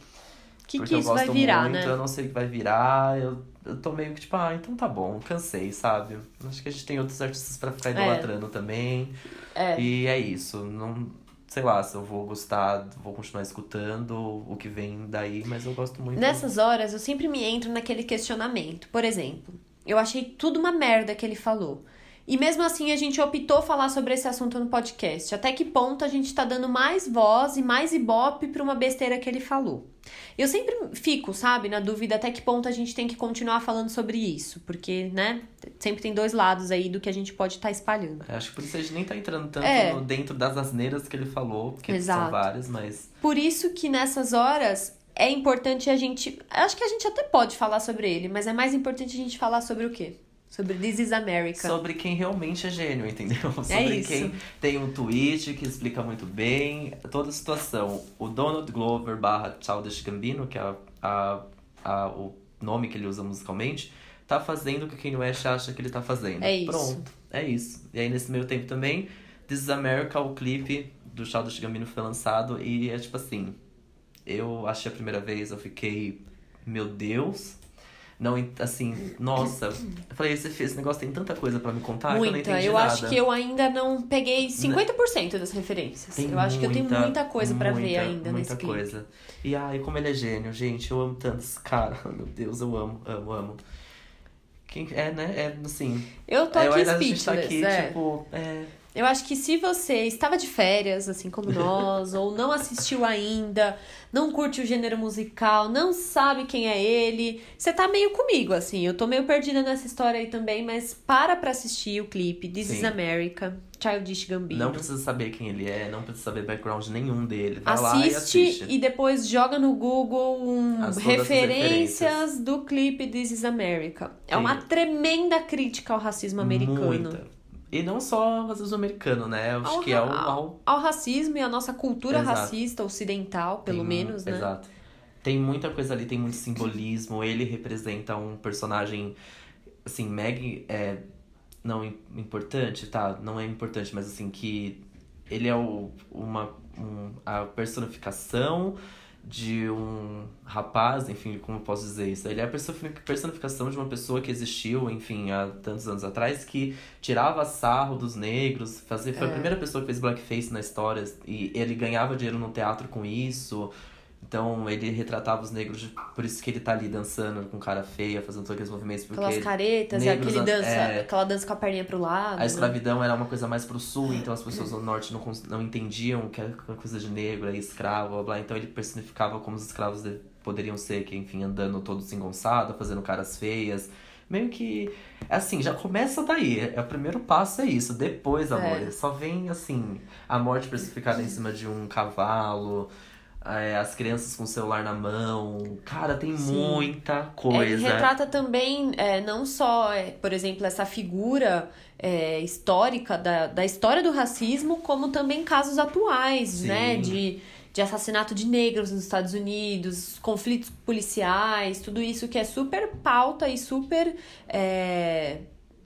Que, porque que eu isso gosto vai virar, muito, né? eu não sei o que vai virar. Eu, eu tô meio que tipo, ah, então tá bom, cansei, sabe? Acho que a gente tem outros artistas pra ficar idolatrando também. É. E é isso. Não, sei lá se eu vou gostar, vou continuar escutando o que vem daí, mas eu gosto muito. Nessas horas, eu sempre me entro naquele questionamento. Por exemplo, eu achei tudo uma merda que ele falou. E mesmo assim, a gente optou falar sobre esse assunto no podcast. Até que ponto a gente tá dando mais voz e mais ibope pra uma besteira que ele falou? Eu sempre fico, sabe, na dúvida até que ponto a gente tem que continuar falando sobre isso. Porque, né, sempre tem dois lados aí do que a gente pode estar espalhando. Acho que por isso a gente nem tá entrando tanto É. no- dentro das asneiras que ele falou, porque são Exato. várias, mas. Por isso que nessas horas é importante a gente. Acho que a gente até pode falar sobre ele, mas é mais importante a gente falar sobre o quê? Sobre This is America. Sobre quem realmente é gênio, entendeu? Sobre É isso. quem tem um tweet que explica muito bem toda a situação. O Donald Glover barra Childish Gambino, que é a, a, a- o nome que ele usa musicalmente, tá fazendo o que o Kanye West acha que ele tá fazendo. É isso. Pronto, é isso. E aí nesse meio tempo também, This is America, o clipe do Childish Gambino foi lançado e é tipo assim, eu achei a primeira vez, eu fiquei, meu Deus... Não, assim, nossa. Eu falei, esse, esse negócio tem tanta coisa pra me contar que eu não Muita. entendi Eu nada. acho que eu ainda não peguei 50% das referências. Tem eu acho que eu tenho muita coisa pra ver muita, ainda muita nesse clipe. coisa. E ai, como ele é gênio, gente. Eu amo tanto esse <laughs> cara. Meu Deus, eu amo, amo, amo. Quem, é, né? É assim. Eu tô é, aqui gente tá aqui, é. tipo. É, Eu acho que se você estava de férias, assim como <laughs> nós, ou não assistiu ainda, não curte o gênero musical, não sabe quem é ele, você tá meio comigo, assim. Eu tô meio perdida nessa história aí também, mas para pra assistir o clipe This is Sim. America, Childish Gambino. não precisa saber quem ele é, não precisa saber background nenhum dele. Vai lá e Assiste assiste. e depois joga no Google um, referências. do clipe This is America. É Sim. uma tremenda crítica ao racismo americano. Muita. E não só o racismo americano, né? Acho Ao que é o. ao- Ao racismo e à nossa cultura Exato. racista ocidental, pelo Tem- menos, né? Exato. Tem muita coisa ali, tem muito simbolismo. Ele representa um personagem, assim, mega. É, não im- importante, tá? Não é importante, mas assim, que ele é o, uma, um, a personificação de um rapaz, enfim, como eu posso dizer isso? Ele é a personi- personificação de uma pessoa que existiu, enfim, há tantos anos atrás, que tirava sarro dos negros, fazia, foi a É. primeira pessoa que fez blackface na história, e ele ganhava dinheiro no teatro com isso. Então ele retratava os negros, por isso que ele tá ali dançando com cara feia, fazendo todos aqueles movimentos, porque Aquelas caretas negros aquele an- dança, é. aquela dança com a perninha pro lado. a né? escravidão era uma coisa mais pro sul, então as pessoas do norte não, não entendiam que era uma coisa de negro, aí escravo, blá, blá. Então ele personificava como os escravos de- poderiam ser, que enfim, andando todo desengonçado, fazendo caras feias. Meio que, assim, já começa daí. É, o primeiro passo é isso. Depois, amor, É. só vem, assim, a morte personificada em cima de um cavalo, é, as crianças com o celular na mão. Cara, tem Sim. muita É, coisa. Ele retrata também, é, não só, é, por exemplo, essa figura é, histórica da, da história do racismo, como também casos atuais, Sim. né? De de assassinato de negros nos Estados Unidos, conflitos policiais, tudo isso que é super pauta e super.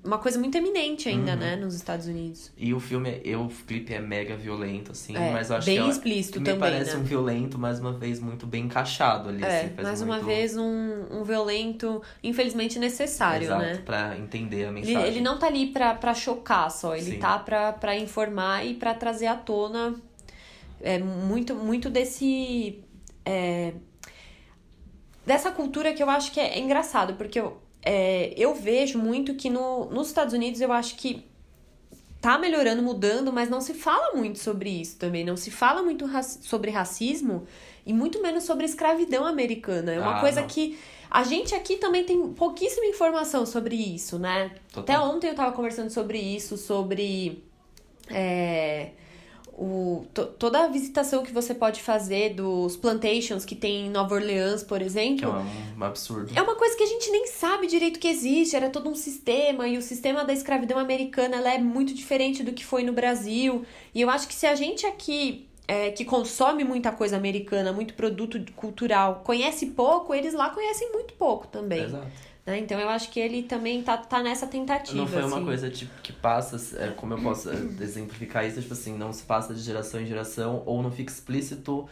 É, uma coisa muito eminente ainda, Uhum. né, nos Estados Unidos. E o filme, eu, o clipe é mega violento, assim, É, mas eu acho bem que é- explícito me também, parece né? um violento, mais uma vez, muito bem encaixado ali, É, assim. faz mais uma muito- vez, um, um violento, infelizmente, necessário, Exato, né? pra entender a Ele, mensagem. ele não tá ali pra, pra chocar só, ele Sim. tá pra, pra informar e pra trazer à tona é, muito, muito desse. é, dessa cultura que eu acho que é, engraçado, porque eu, é, eu vejo muito que no, nos Estados Unidos eu acho que tá melhorando, mudando, mas não se fala muito sobre isso também. Não se fala muito sobre racismo e muito menos sobre escravidão americana. É uma Ah, coisa não. que a gente aqui também tem pouquíssima informação sobre isso, né? Total. Até ontem eu tava conversando sobre isso, sobre é, o, to- toda a visitação que você pode fazer dos plantations que tem em Nova Orleans, por exemplo. Que é um absurdo. É uma coisa que a gente nem sabe direito que existe, era todo um sistema, e o sistema da escravidão americana ela é muito diferente do que foi no Brasil. E eu acho que se a gente aqui, é, que consome muita coisa americana, muito produto cultural, conhece pouco, eles lá conhecem muito pouco também. Exato. Né? Então eu acho que ele também tá, tá nessa tentativa. Não foi uma assim. coisa tipo, que passa, é, como eu posso é, exemplificar isso, tipo assim, não se passa de geração em geração ou não fica explícito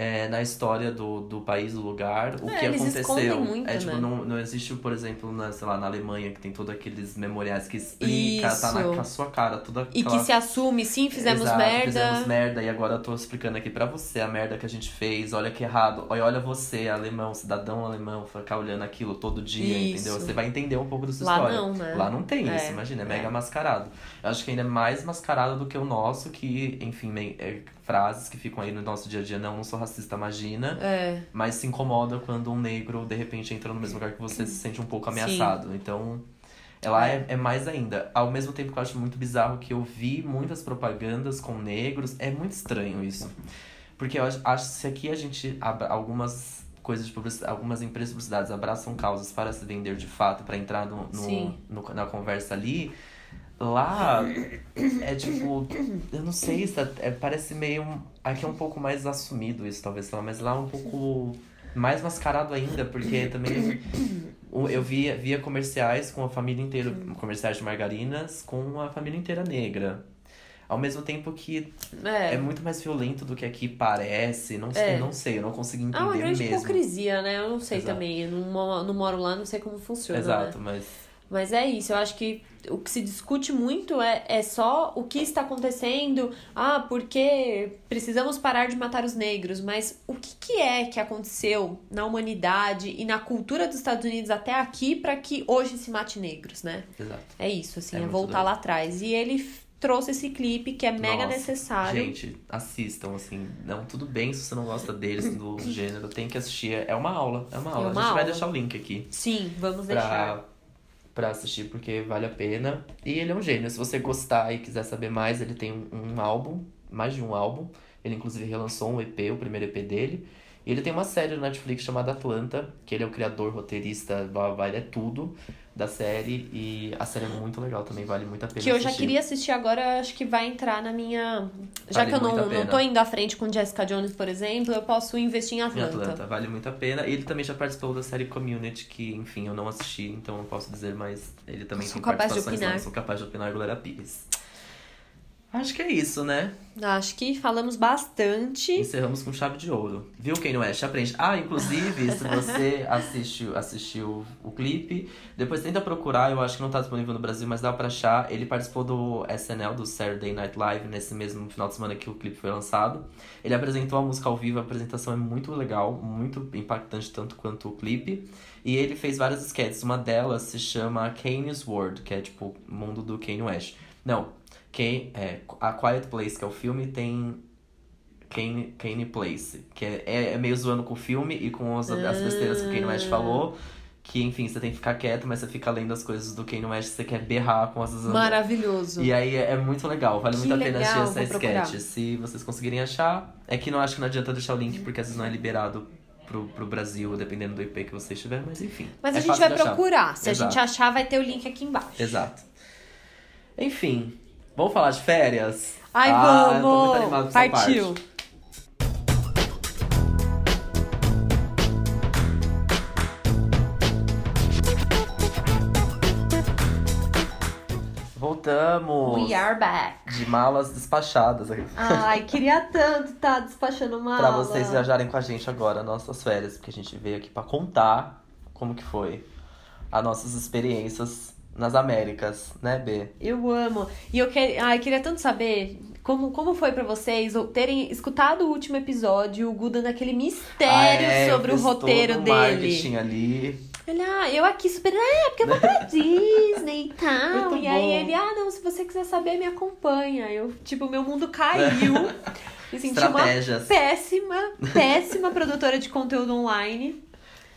é, na história do, do país, do lugar, o É, que aconteceu. muito, é tipo, né? não, não existe, por exemplo, na, sei lá, na Alemanha, que tem todos aqueles memoriais que explica, tá na, Isso. com a sua cara, toda E aquela... que se assume, sim, fizemos Exato, merda. Fizemos merda e agora eu tô explicando aqui pra você a merda que a gente fez. Olha que errado. Olha, olha você, alemão, cidadão alemão, ficar olhando aquilo todo dia, Isso. entendeu? Você vai entender um pouco dessa Lá história. não, né? Lá não tem É, isso, imagina, é mega é. mascarado. Eu acho que ainda é mais mascarado do que o nosso, que, enfim, é, frases que ficam aí no nosso dia a dia, não, não sou racista, imagina. É, Mas se incomoda quando um negro, de repente, entra no mesmo lugar que você se sente um pouco Sim. ameaçado. Então, ela é, é mais ainda. Ao mesmo tempo que eu acho muito bizarro que eu vi muitas propagandas com negros, é muito estranho isso. Porque eu acho, acho que se aqui a gente. Algumas coisas de publicidade, algumas empresas de publicidade abraçam causas para se vender de fato, para entrar no, no, Sim. no- na conversa ali. Lá é tipo, eu não sei, isso é- é- parece meio. Aqui é um pouco mais assumido isso, talvez, lá, mas lá é um pouco mais mascarado ainda, porque também eu via, via comerciais com a família inteira, comerciais de margarinas com a família inteira negra. Ao mesmo tempo que é. é, muito mais violento do que aqui parece, não sei, É. não sei, eu não consegui entender Ah, uma grande mesmo. hipocrisia, né? Eu não sei Exato. também. Eu não, não moro lá, não sei como funciona. né? Exato, mas Mas é isso, eu acho que o que se discute muito é, é só o que está acontecendo. Ah, porque precisamos parar de matar os negros. Mas o que, que é que aconteceu na humanidade e na cultura dos Estados Unidos até aqui para que hoje se mate negros, né? exato. É isso, assim, É é, voltar doido. lá atrás. E ele trouxe esse clipe que é mega Nossa, necessário. Gente, assistam, assim. Não, tudo bem se você não gosta deles, do <laughs> gênero, tem que assistir. É uma aula, é uma aula. uma a gente vai aula. deixar o link aqui. Sim, vamos deixar. Pra assistir, porque vale a pena. E ele é um gênio. Se você gostar e quiser saber mais, ele tem um, um álbum, mais de um álbum. Ele, inclusive, relançou um EP, o primeiro EP dele. Ele tem uma série no Netflix chamada Atlanta, que ele é o criador, roteirista, blá, blá, blá, ele é tudo da série. E a série é muito legal também, vale muito a pena Que eu já assistir. queria assistir agora, acho que vai entrar na minha. Já Vale que eu não, não tô indo à frente com Jessica Jones, por exemplo, eu posso investir em Em Atlanta. Atlanta, vale muito a pena. E ele também já participou da série Community, que, enfim, eu não assisti, então não posso dizer, mas ele também Sou tem capaz de participações lá. opinar. Sou capaz de opinar, Glória Pires. Acho que é isso, né? Acho que falamos bastante. Encerramos com chave de ouro. Viu quem não é? Aprende. Ah, inclusive, se <laughs> você assistiu, assistiu o clipe, depois tenta procurar, eu acho que não tá disponível no Brasil, mas dá pra achar. Ele participou do SNL, do Saturday Night Live, nesse mesmo final de semana que o clipe foi lançado. Ele apresentou a música ao vivo, a apresentação é muito legal, muito impactante, tanto quanto o clipe. E ele fez várias sketches, uma delas se chama Kanye's World, que é tipo o mundo do Kanye West. Não, Kanye, é, A Quiet Place, que é o filme, tem Kanye, Kanye Place, que é, é, é meio zoando com o filme e com as, as besteiras que o Kanye West Ah. falou. Que, enfim, você tem que ficar quieto, mas você fica lendo as coisas do Kanye West, você quer berrar com as... Maravilhoso. E aí é, é muito legal, vale Que muito a pena assistir essa procurar. sketch. Se vocês conseguirem achar, é que não acho que não adianta deixar o link, porque às vezes não é liberado pro, pro Brasil, dependendo do IP que você estiver, mas enfim. Mas é a gente vai procurar. Se Exato. a gente achar, vai ter o link aqui embaixo. Exato. Enfim, Vamos falar de férias? Ai, ah, vamos! Partiu! Voltamos! We are back! De malas despachadas. Ai, <laughs> queria tanto estar tá despachando mala. pra vocês viajarem com a gente agora, nossas férias. Porque a gente veio aqui pra contar como que foi. As nossas experiências nas Américas, né, B? Eu amo. E eu que... Ai, queria tanto saber como, como foi para vocês terem escutado o último episódio, o Gu dando aquele mistério ah, é, sobre o roteiro todo dele. ali. Ele, ah, eu aqui super, ah, porque eu vou pra <laughs> Disney e tal. Muito e aí bom. ele, ah, não, se você quiser saber, me acompanha. Eu, tipo, meu mundo caiu. <laughs> Me senti uma péssima, péssima produtora de conteúdo online.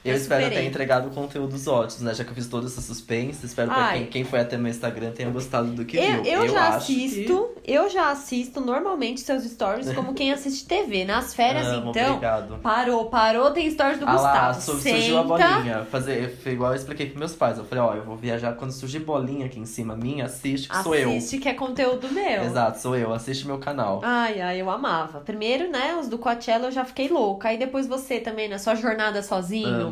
Eu Eu espero superei. ter entregado conteúdos ótimos, né? Já que eu fiz todo esse suspense. Espero que quem, quem foi até meu Instagram tenha gostado do que Eu, viu. eu já acho que- assisto, eu já assisto normalmente seus stories <laughs> como quem assiste TV. Nas férias, Amo, então, Obrigado. parou, parou, tem stories do Ah lá, Gustavo. Senta, surgiu a bolinha. Fazer, foi igual eu expliquei pros meus pais. Eu falei, ó, eu vou viajar quando surgir bolinha aqui em cima minha, assiste que sou eu. assiste que é conteúdo meu. Exato, sou eu, assiste meu canal. Ai, ai, eu amava. Primeiro, né, os do Coachella eu já fiquei louca. Aí depois você também, na sua jornada sozinho. Amo.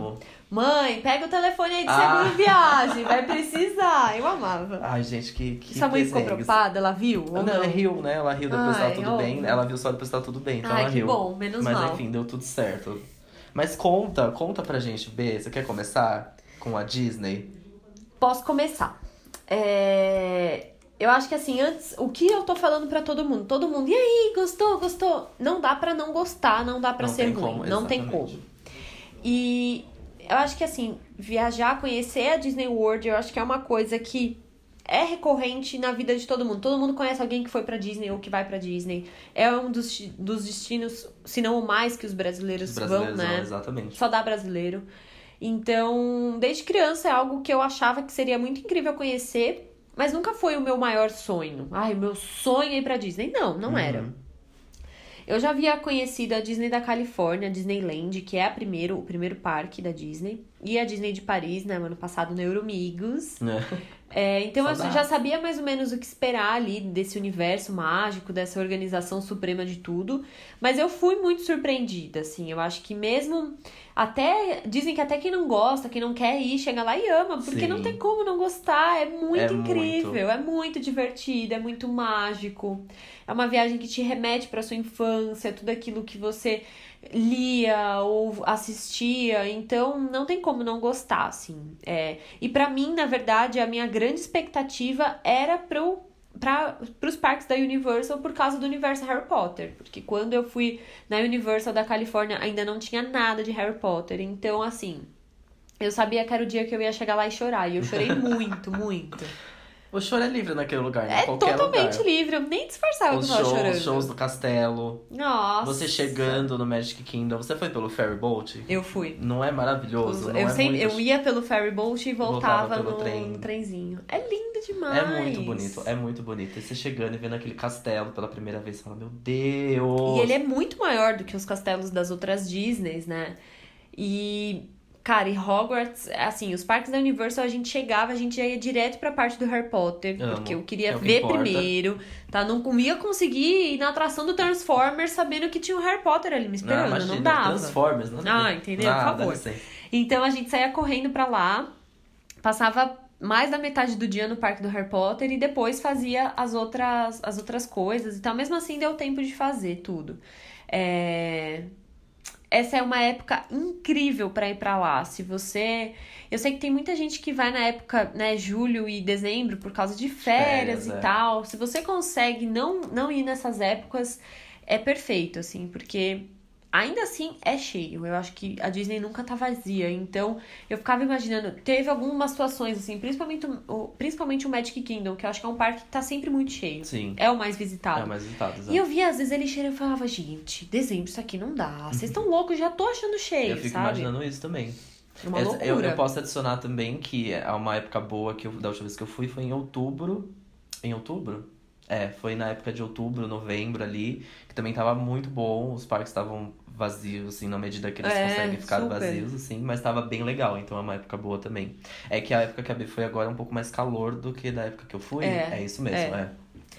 Mãe, pega o telefone aí de Ah. seguro viagem, vai precisar. Eu amava. Ai, gente, que. que Sua mãe ficou preocupada? Ela viu? Ou Não, não? ela riu, né? Ela riu depois Ai, tudo bem. Ela viu só depois tava tudo bem, então Ai, ela que riu. bom, menos Mas mal. enfim, deu tudo certo. Mas conta, conta pra gente, B. Você quer começar com a Disney? Posso começar. É, Eu acho que assim, antes, o que eu tô falando pra todo mundo? Todo mundo, e aí, gostou, gostou? Não dá pra não gostar, não dá pra Não ser ruim, como, não tem como. E eu acho que assim, viajar, conhecer a Disney World, eu acho que é uma coisa que é recorrente na vida de todo mundo. Todo mundo conhece alguém que foi pra Disney ou que vai pra Disney. É um dos, dos destinos, se não o mais que os brasileiros, Os brasileiros vão, né? não, exatamente. Só dá brasileiro. Então, desde criança é algo que eu achava que seria muito incrível conhecer, mas nunca foi o meu maior sonho. Ai, o meu sonho é ir pra Disney. Não, não era. Eu já havia conhecido a Disney da Califórnia, a Disneyland, que é a primeiro, o primeiro parque da Disney, e a Disney de Paris, né, ano passado no Euromigos. Né? É, então eu já sabia mais ou menos o que esperar ali desse universo mágico, dessa organização suprema de tudo. Mas eu fui muito surpreendida, assim. Eu acho que mesmo. Até. Dizem que até quem não gosta, quem não quer ir, chega lá e ama. Porque Sim. não tem como não gostar. É muito É incrível, muito. é muito divertido, é muito mágico. É uma viagem que te remete pra sua infância, tudo aquilo que você lia ou assistia, então não tem como não gostar, assim. É, e pra mim, na verdade, a minha grande expectativa era pro para os parques da Universal por causa do universo Harry Potter, porque quando eu fui na Universal da Califórnia ainda não tinha nada de Harry Potter, então assim, eu sabia que era o dia que eu ia chegar lá e chorar, e eu chorei <laughs> muito, muito. O choro é livre naquele lugar, né? É Qualquer totalmente lugar. livre, eu nem disfarçava que Os tava shows, chorando. shows do castelo. Nossa. Você chegando no Magic Kingdom. Você foi pelo ferry boat? Eu fui. Não é maravilhoso? não eu, é sempre, muito... eu ia pelo ferry boat e voltava, Voltava no, trem. trenzinho. É lindo demais. É muito bonito, é muito bonito. E você chegando e vendo aquele castelo pela primeira vez, você fala, meu Deus! E ele é muito maior do que os castelos das outras Disneys, né? E, cara, e Hogwarts, assim, os parques da Universal a gente chegava, a gente já ia direto pra parte do Harry Potter, Amo, porque eu que queria é que ver importa. primeiro, tá? Não ia conseguir ir na atração do Transformers sabendo que tinha o Harry Potter ali me esperando, não, imagina, dava. Transformers, não Ah, entendeu? Por favor. Então a gente saía correndo pra lá, passava mais da metade do dia no parque do Harry Potter e depois fazia as outras, as outras coisas e tal. Mesmo assim, deu tempo de fazer tudo. É... Essa é uma época incrível pra ir pra lá. Se você. Eu sei que tem muita gente que vai na época, né, julho e dezembro, por causa de férias, Férias, e é. tal. Se você consegue não, não ir nessas épocas, é perfeito, assim, porque ainda assim é cheio. Eu acho que a Disney nunca tá vazia. Então, eu ficava imaginando. Teve algumas situações, assim, principalmente o, principalmente o Magic Kingdom, que eu acho que é um parque que tá sempre muito cheio. Sim. É o mais visitado. É mais visitado, exato. E eu via, às vezes, ele cheio e falava, gente, dezembro isso aqui não dá. Vocês estão loucos, já tô achando cheio, Eu fico sabe? imaginando isso também. É uma loucura. eu, eu posso adicionar também que é uma época boa que eu, da última vez que eu fui foi em outubro. Em outubro? É, foi na época de outubro, novembro ali, que também tava muito bom, os parques estavam vazios, assim, na medida que eles É, conseguem ficar super. vazios, assim, mas tava bem legal, então é uma época boa também. É que a época que a B foi agora é um pouco mais calor do que da época que eu fui. É, É, isso mesmo, é.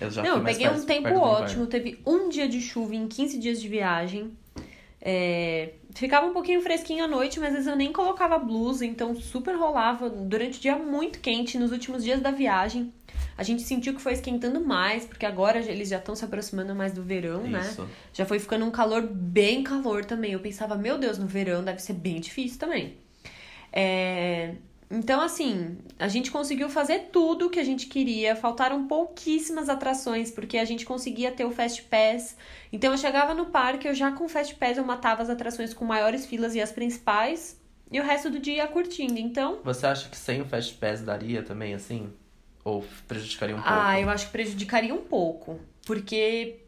é. Eu já Não, fui eu peguei perto- um tempo ótimo. Teve um dia de chuva em 15 dias de viagem. É, ficava um pouquinho fresquinho à noite, mas às vezes eu nem colocava blusa, então super rolava durante o dia muito quente. Nos últimos dias da viagem, A gente sentiu que foi esquentando mais, porque agora eles já estão se aproximando mais do verão, né? Isso. Já foi ficando um calor bem calor também. Eu pensava, meu Deus, no verão deve ser bem difícil também. É, Então, assim, a gente conseguiu fazer tudo o que a gente queria. Faltaram pouquíssimas atrações, porque a gente conseguia ter o Fast Pass. Então, eu chegava no parque, eu já com o Fast Pass eu matava as atrações com maiores filas e as principais. E o resto do dia ia curtindo. Então, Você acha que sem o Fast Pass daria também, assim? Ou prejudicaria um pouco? ah, eu acho que prejudicaria um pouco. Porque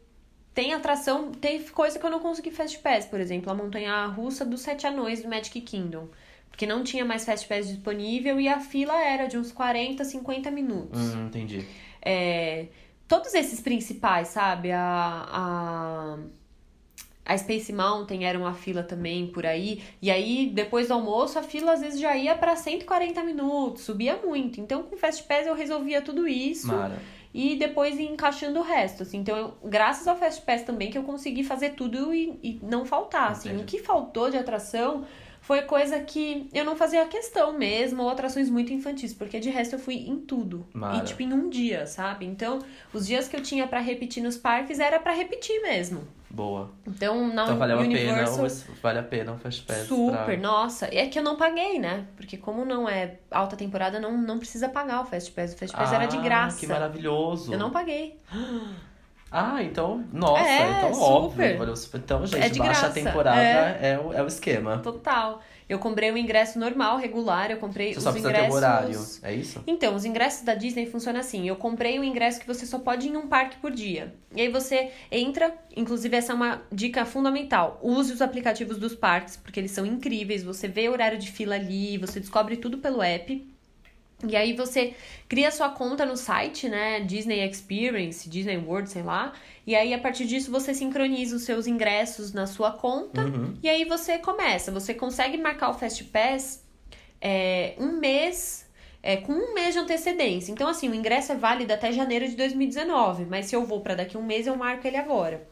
tem atração, teve coisa que eu não consegui Fast Pass, por exemplo, a montanha russa dos Sete Anões do Magic Kingdom. Porque não tinha mais Fast Pass disponível e a fila era de uns 40, 50 minutos. Hum, entendi. É, todos esses principais, sabe? A, a, a Space Mountain era uma fila também por aí. E aí, depois do almoço, a fila às vezes já ia para 140 minutos, subia muito. Então, com o Fast Pass eu resolvia tudo isso Mara. e depois ia encaixando o resto. Assim. Então, eu- graças ao Fast Pass também que eu consegui fazer tudo e, e não faltar. Assim. O que faltou de atração foi coisa que eu não fazia questão mesmo, ou atrações muito infantis, porque de resto eu fui em tudo. Mara. E tipo em um dia, sabe? Então, os dias que eu tinha pra repetir nos parques era pra repetir mesmo. Boa. Então, na Então valeu a Universal pena, o- vale a pena o Fast Pass Super, pra... nossa. É que eu não paguei, né? Porque como não é alta temporada, não, não precisa pagar o Fast Pass. O Fast Pass era de Ah, graça. que maravilhoso. Eu não paguei. <gasps> Ah, então, nossa, É, então super. óbvio. Valeu super. Então, gente, É de baixa a graça, temporada é. é. o, é o esquema. Total. Eu comprei o ingresso normal, regular. Eu comprei Você os só precisa ingressos. ter um horário, é isso? Então, os ingressos da Disney funcionam assim. Eu comprei o ingresso que você só pode ir em um parque por dia. E aí você entra, inclusive essa é uma dica fundamental. Use os aplicativos dos parques, porque eles são incríveis. Você vê o horário de fila ali, você descobre tudo pelo app. E aí você cria sua conta no site, né? Disney Experience, Disney World, sei lá. E aí, a partir disso, você sincroniza os seus ingressos na sua conta. Uhum. E aí você começa. Você consegue marcar o Fast Pass é, um mês, é, com um mês de antecedência. Então, assim, o ingresso é válido até janeiro de 2019. Mas se eu vou para daqui a um mês, eu marco ele agora.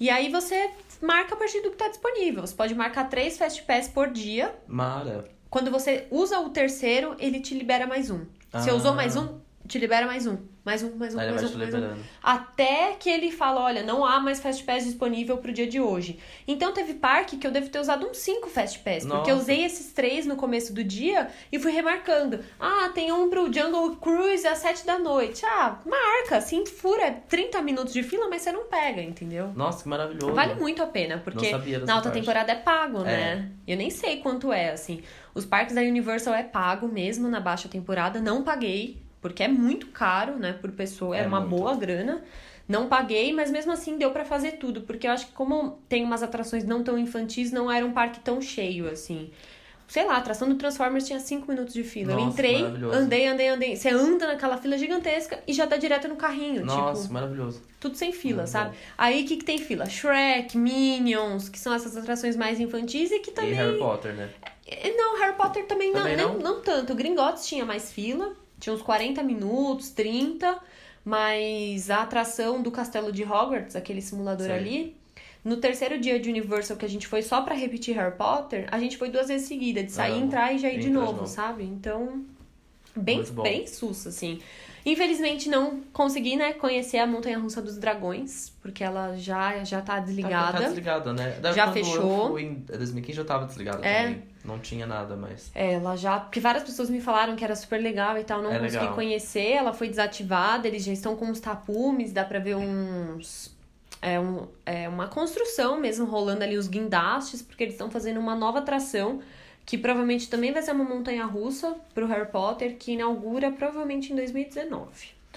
E aí você marca a partir do que está disponível. Você pode marcar três Fast Pass por dia. Mara. Quando você usa o terceiro, ele te libera mais um. Você Ah. usou mais um, te libera mais um. Mais um, mais um, Aí mais um, mais um. Até que ele fala, olha, não há mais Fast Pass disponível pro dia de hoje. Então teve parque que eu devo ter usado uns 5 Fast Pass. Porque eu Nossa. usei esses três no começo do dia e fui remarcando. Ah, tem um pro Jungle Cruise às 7 da noite. Ah, marca, assim, fura 30 minutos de fila, mas você não pega, entendeu? Nossa, que maravilhoso. Vale muito a pena, porque na alta parte. temporada é pago, né? Eu nem sei quanto é, assim. Os parques da Universal é pago mesmo na baixa temporada, não paguei, porque é muito caro, né, por pessoa, é, É uma muito. boa grana. Não paguei, mas mesmo assim deu pra fazer tudo, porque eu acho que como tem umas atrações não tão infantis, não era um parque tão cheio, assim. Sei lá, a atração do Transformers tinha 5 minutos de fila. eu Nossa, entrei, maravilhoso. andei, andei, andei. Você anda naquela fila gigantesca e já tá direto no carrinho, Nossa, tipo... maravilhoso. Tudo sem fila, Muito sabe? bom. Aí o que, que tem fila? Shrek, Minions, que são essas atrações mais infantis e que também. E Harry Potter, né? Eh, Não, Harry Potter também, Também não, não? nem- não tanto. O Gringotts tinha mais fila, tinha uns 40 minutos, 30, mas a atração do Castelo de Hogwarts, aquele simulador ali. No terceiro dia de Universal, que a gente foi só pra repetir Harry Potter, a gente foi duas vezes seguida, de sair, entrar e já ir de novo, novo. sabe? Então, bem, bem sus, assim. Infelizmente não consegui, né, conhecer a Montanha Russa dos Dragões, porque ela já já tá Tá, desligada. tá desligada, né? Da- Já fechou. Em 2015 já tava desligada É. também. Não tinha nada mais. É, ela já. Porque várias pessoas me falaram que era super legal e tal, não É consegui legal. conhecer. Ela foi desativada, eles já estão com uns tapumes, dá pra ver uns. É, um, é uma construção mesmo rolando ali, os guindastes, porque eles estão fazendo uma nova atração, que provavelmente também vai ser uma montanha russa pro Harry Potter, que inaugura provavelmente em 2019.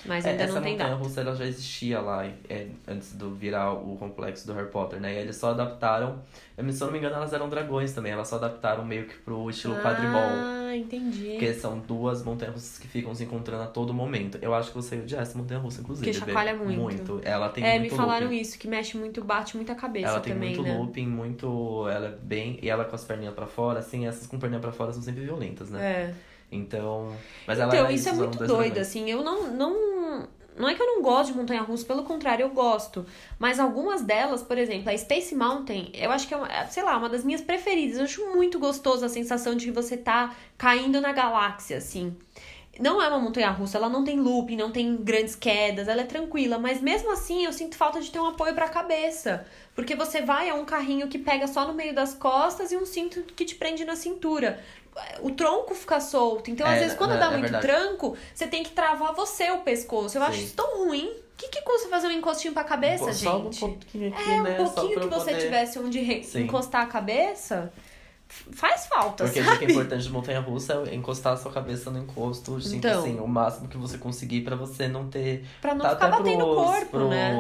Mas É, ainda essa não tem montanha data. russa ela já existia lá é, antes do virar o complexo do Harry Potter, né? E eles só adaptaram. Se eu não me engano, elas eram dragões também. Elas só adaptaram meio que pro estilo quadribol. Ah, entendi. Porque são duas montanhas russas que ficam se encontrando a todo momento. Eu acho que você odiar essa montanha russa, inclusive. Porque chacoalha Bê. muito. Muito. Ela tem é, me muito falaram looping. isso, que mexe muito, bate muita cabeça Ela tem também, muito né? looping, muito. Ela é bem. E ela com as perninhas pra fora, assim, essas com perninha pra fora são sempre violentas, né? É. Então. Mas ela Então, isso é muito doido, dragões. assim. Eu não, não. Não é que eu não gosto de montanha russa, pelo contrário, eu gosto. Mas algumas delas, por exemplo, a Space Mountain, eu acho que é, uma, é, sei lá, uma das minhas preferidas. Eu acho muito gostoso a sensação de que você tá caindo na galáxia, assim. não é uma montanha russa, ela não tem looping, não tem grandes quedas, ela é tranquila, mas mesmo assim eu sinto falta de ter um apoio pra cabeça. Porque você vai a um carrinho que pega só no meio das costas e um cinto que te prende na cintura. O tronco fica solto. Então, às É, vezes, quando é, dá é muito verdade. tranco, você tem que travar você o pescoço. Eu acho Sim. isso tão ruim. O que, que custa fazer um encostinho pra cabeça, Só um gente? pouquinho aqui, É, né? um pouquinho que você poder- tivesse onde Sim. encostar a cabeça, faz falta, Porque sabe? dica importante de montanha russa é encostar a sua cabeça no encosto, Então. assim, o máximo que você conseguir pra você não ter. Pra não tá ficar batendo o pros- corpo, né?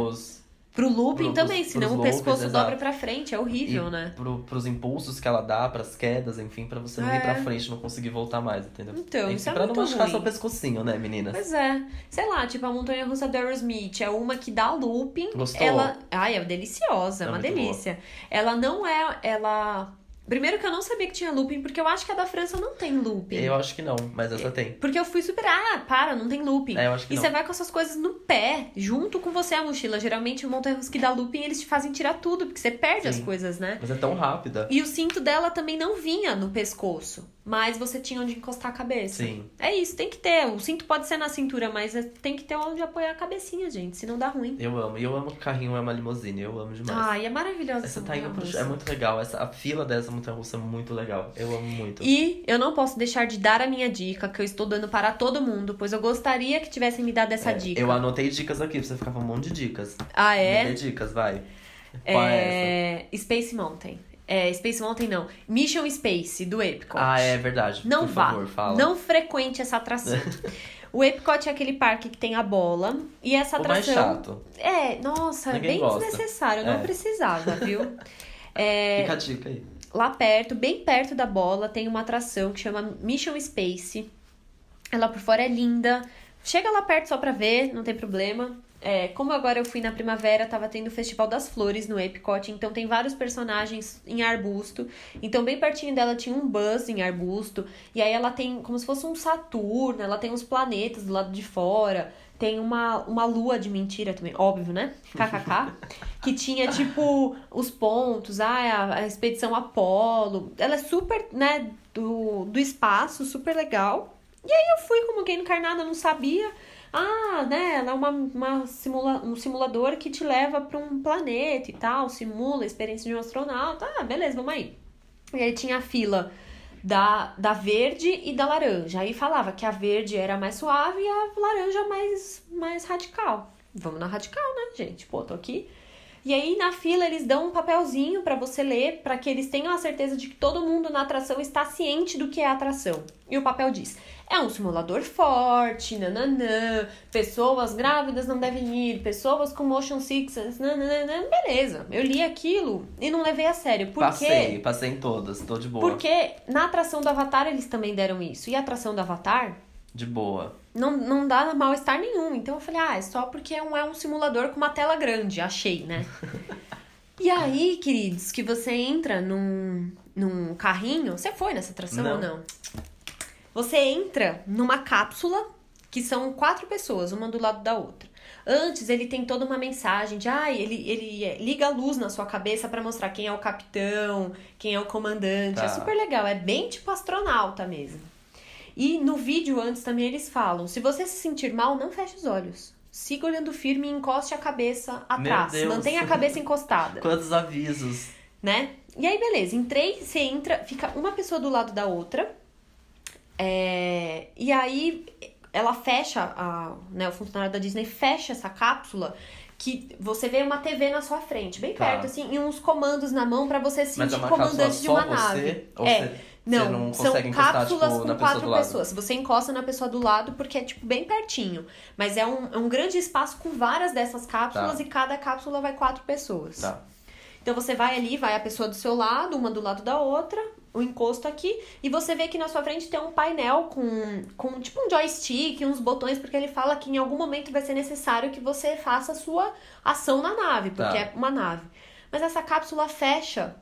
Pros, Pro looping pros- também, pros senão o loopings, pescoço exato. dobra pra frente, é horrível, e né? pro, pros impulsos que ela dá, pras quedas, enfim, pra você não ir É. pra frente e não conseguir voltar mais, entendeu? Então, enfim, isso é pra muito não machucar ruim. seu pescocinho, né, meninas? Pois é. Sei lá, tipo a montanha russa do Aerosmith é uma que dá looping. Gostou? Ela, ai, é deliciosa, é É uma delícia. Ela não é, ela Primeiro que eu não sabia que tinha looping, porque eu acho que a da França não tem looping. Eu acho que não, mas essa tem. Porque eu fui super, ah, para, não tem looping. É, eu acho que e não. você vai com essas coisas no pé, junto com você a mochila. Geralmente o montanha russa que dá looping, eles te fazem tirar tudo, porque você perde as Sim. coisas, né? Mas é tão rápida. E o cinto dela também não vinha no pescoço, mas você tinha onde encostar a cabeça. Sim. É isso, tem que ter. O cinto pode ser na cintura, mas é- tem que ter onde apoiar a cabecinha, gente, senão dá ruim. Eu amo. E eu amo que o carrinho é uma limusine. Eu amo demais. Ai, é maravilhosa essa essa tá indo pro... É muito legal. Essa, a fila dessa montanha russa é muito legal. Eu amo muito. E eu não posso deixar de dar a minha dica, que eu estou dando para todo mundo, pois eu gostaria que tivessem me dado essa É, dica. Eu anotei dicas aqui, você ficar com um monte de dicas. Ah, é? dê dicas, vai. Qual é essa? É. Space Mountain. É, Space Mountain não. Mission Space, do Epcot. Ah, é verdade. Não Por vá. favor, fala. Não frequente essa atração. <laughs> o Epcot é aquele parque que tem a bola. E essa O mais atração. chato. É, nossa, Ninguém bem gosta. desnecessário. Não É. precisava, viu? <laughs> É, Fica a dica aí. lá perto, bem perto da bola, tem uma atração que chama Mission Space. Ela por fora é linda. Chega lá perto só pra ver, não tem problema. É, como agora eu fui na primavera, tava tendo o Festival das Flores no Epcot, então tem vários personagens em arbusto. Então, bem pertinho dela tinha um Buzz em arbusto. E aí ela tem como se fosse um Saturno, ela tem uns planetas do lado de fora. Tem uma, uma lua de mentira também, óbvio, né? KKK. <laughs> que tinha, tipo, os pontos, ah, a, a expedição Apolo. Ela é super, né, do, do espaço, super legal. E aí eu fui como quem encarnada, não sabia. Ah, né, ela é uma, uma simula, um simulador que te leva para um planeta e tal, simula a experiência de um astronauta. Ah, beleza, vamos aí. E aí tinha a fila da, da verde e da laranja. Aí falava que a verde era mais suave e a laranja mais, mais radical. Vamos na radical, né, gente? Pô, tô aqui. E aí na fila eles dão um papelzinho pra você ler, pra que eles tenham a certeza de que todo mundo na atração está ciente do que é a atração. E o papel diz: é um simulador forte, nananã, pessoas grávidas não devem ir, pessoas com motion sickness, nananã. Beleza, eu li aquilo e não levei a sério. Por quê? Passei, passei em todas, tô de boa. Porque na atração do Avatar eles também deram isso. E a atração do Avatar De boa. não, não dá mal-estar nenhum. Então eu falei, ah, é só porque é um, é um simulador com uma tela grande, achei, né? <laughs> e aí, queridos, que você entra num, num carrinho. Você foi nessa atração Não. ou não? Você entra numa cápsula que são quatro pessoas, uma do lado da outra. Antes ele tem toda uma mensagem de, ah, ele, ele é, liga a luz na sua cabeça pra mostrar quem é o capitão, quem é o comandante. Tá. É super legal, é bem tipo astronauta mesmo. E no vídeo antes também eles falam: se você se sentir mal, não feche os olhos. Siga olhando firme e encoste a cabeça atrás. Mantenha a cabeça encostada, <laughs> Quantos avisos. né? E aí, beleza, entrei, você entra, fica uma pessoa do lado da outra. É, e aí ela fecha, a, né, o funcionário da Disney fecha essa cápsula que você vê uma TV na sua frente, bem Tá. perto, assim, e uns comandos na mão pra você se é sentir cápsula comandante de uma você? nave. Ou É. você, Não, você não são cápsulas tipo, com quatro pessoas. Você encosta na pessoa do lado porque é, tipo, bem pertinho. Mas é um, é um grande espaço com várias dessas cápsulas Tá. e cada cápsula vai quatro pessoas. Tá. Então você vai ali, vai a pessoa do seu lado, uma do lado da outra, o encosto aqui, e você vê que na sua frente tem um painel com, com tipo um joystick, uns botões, porque ele fala que em algum momento vai ser necessário que você faça a sua ação na nave, porque Tá. é uma nave. Mas essa cápsula fecha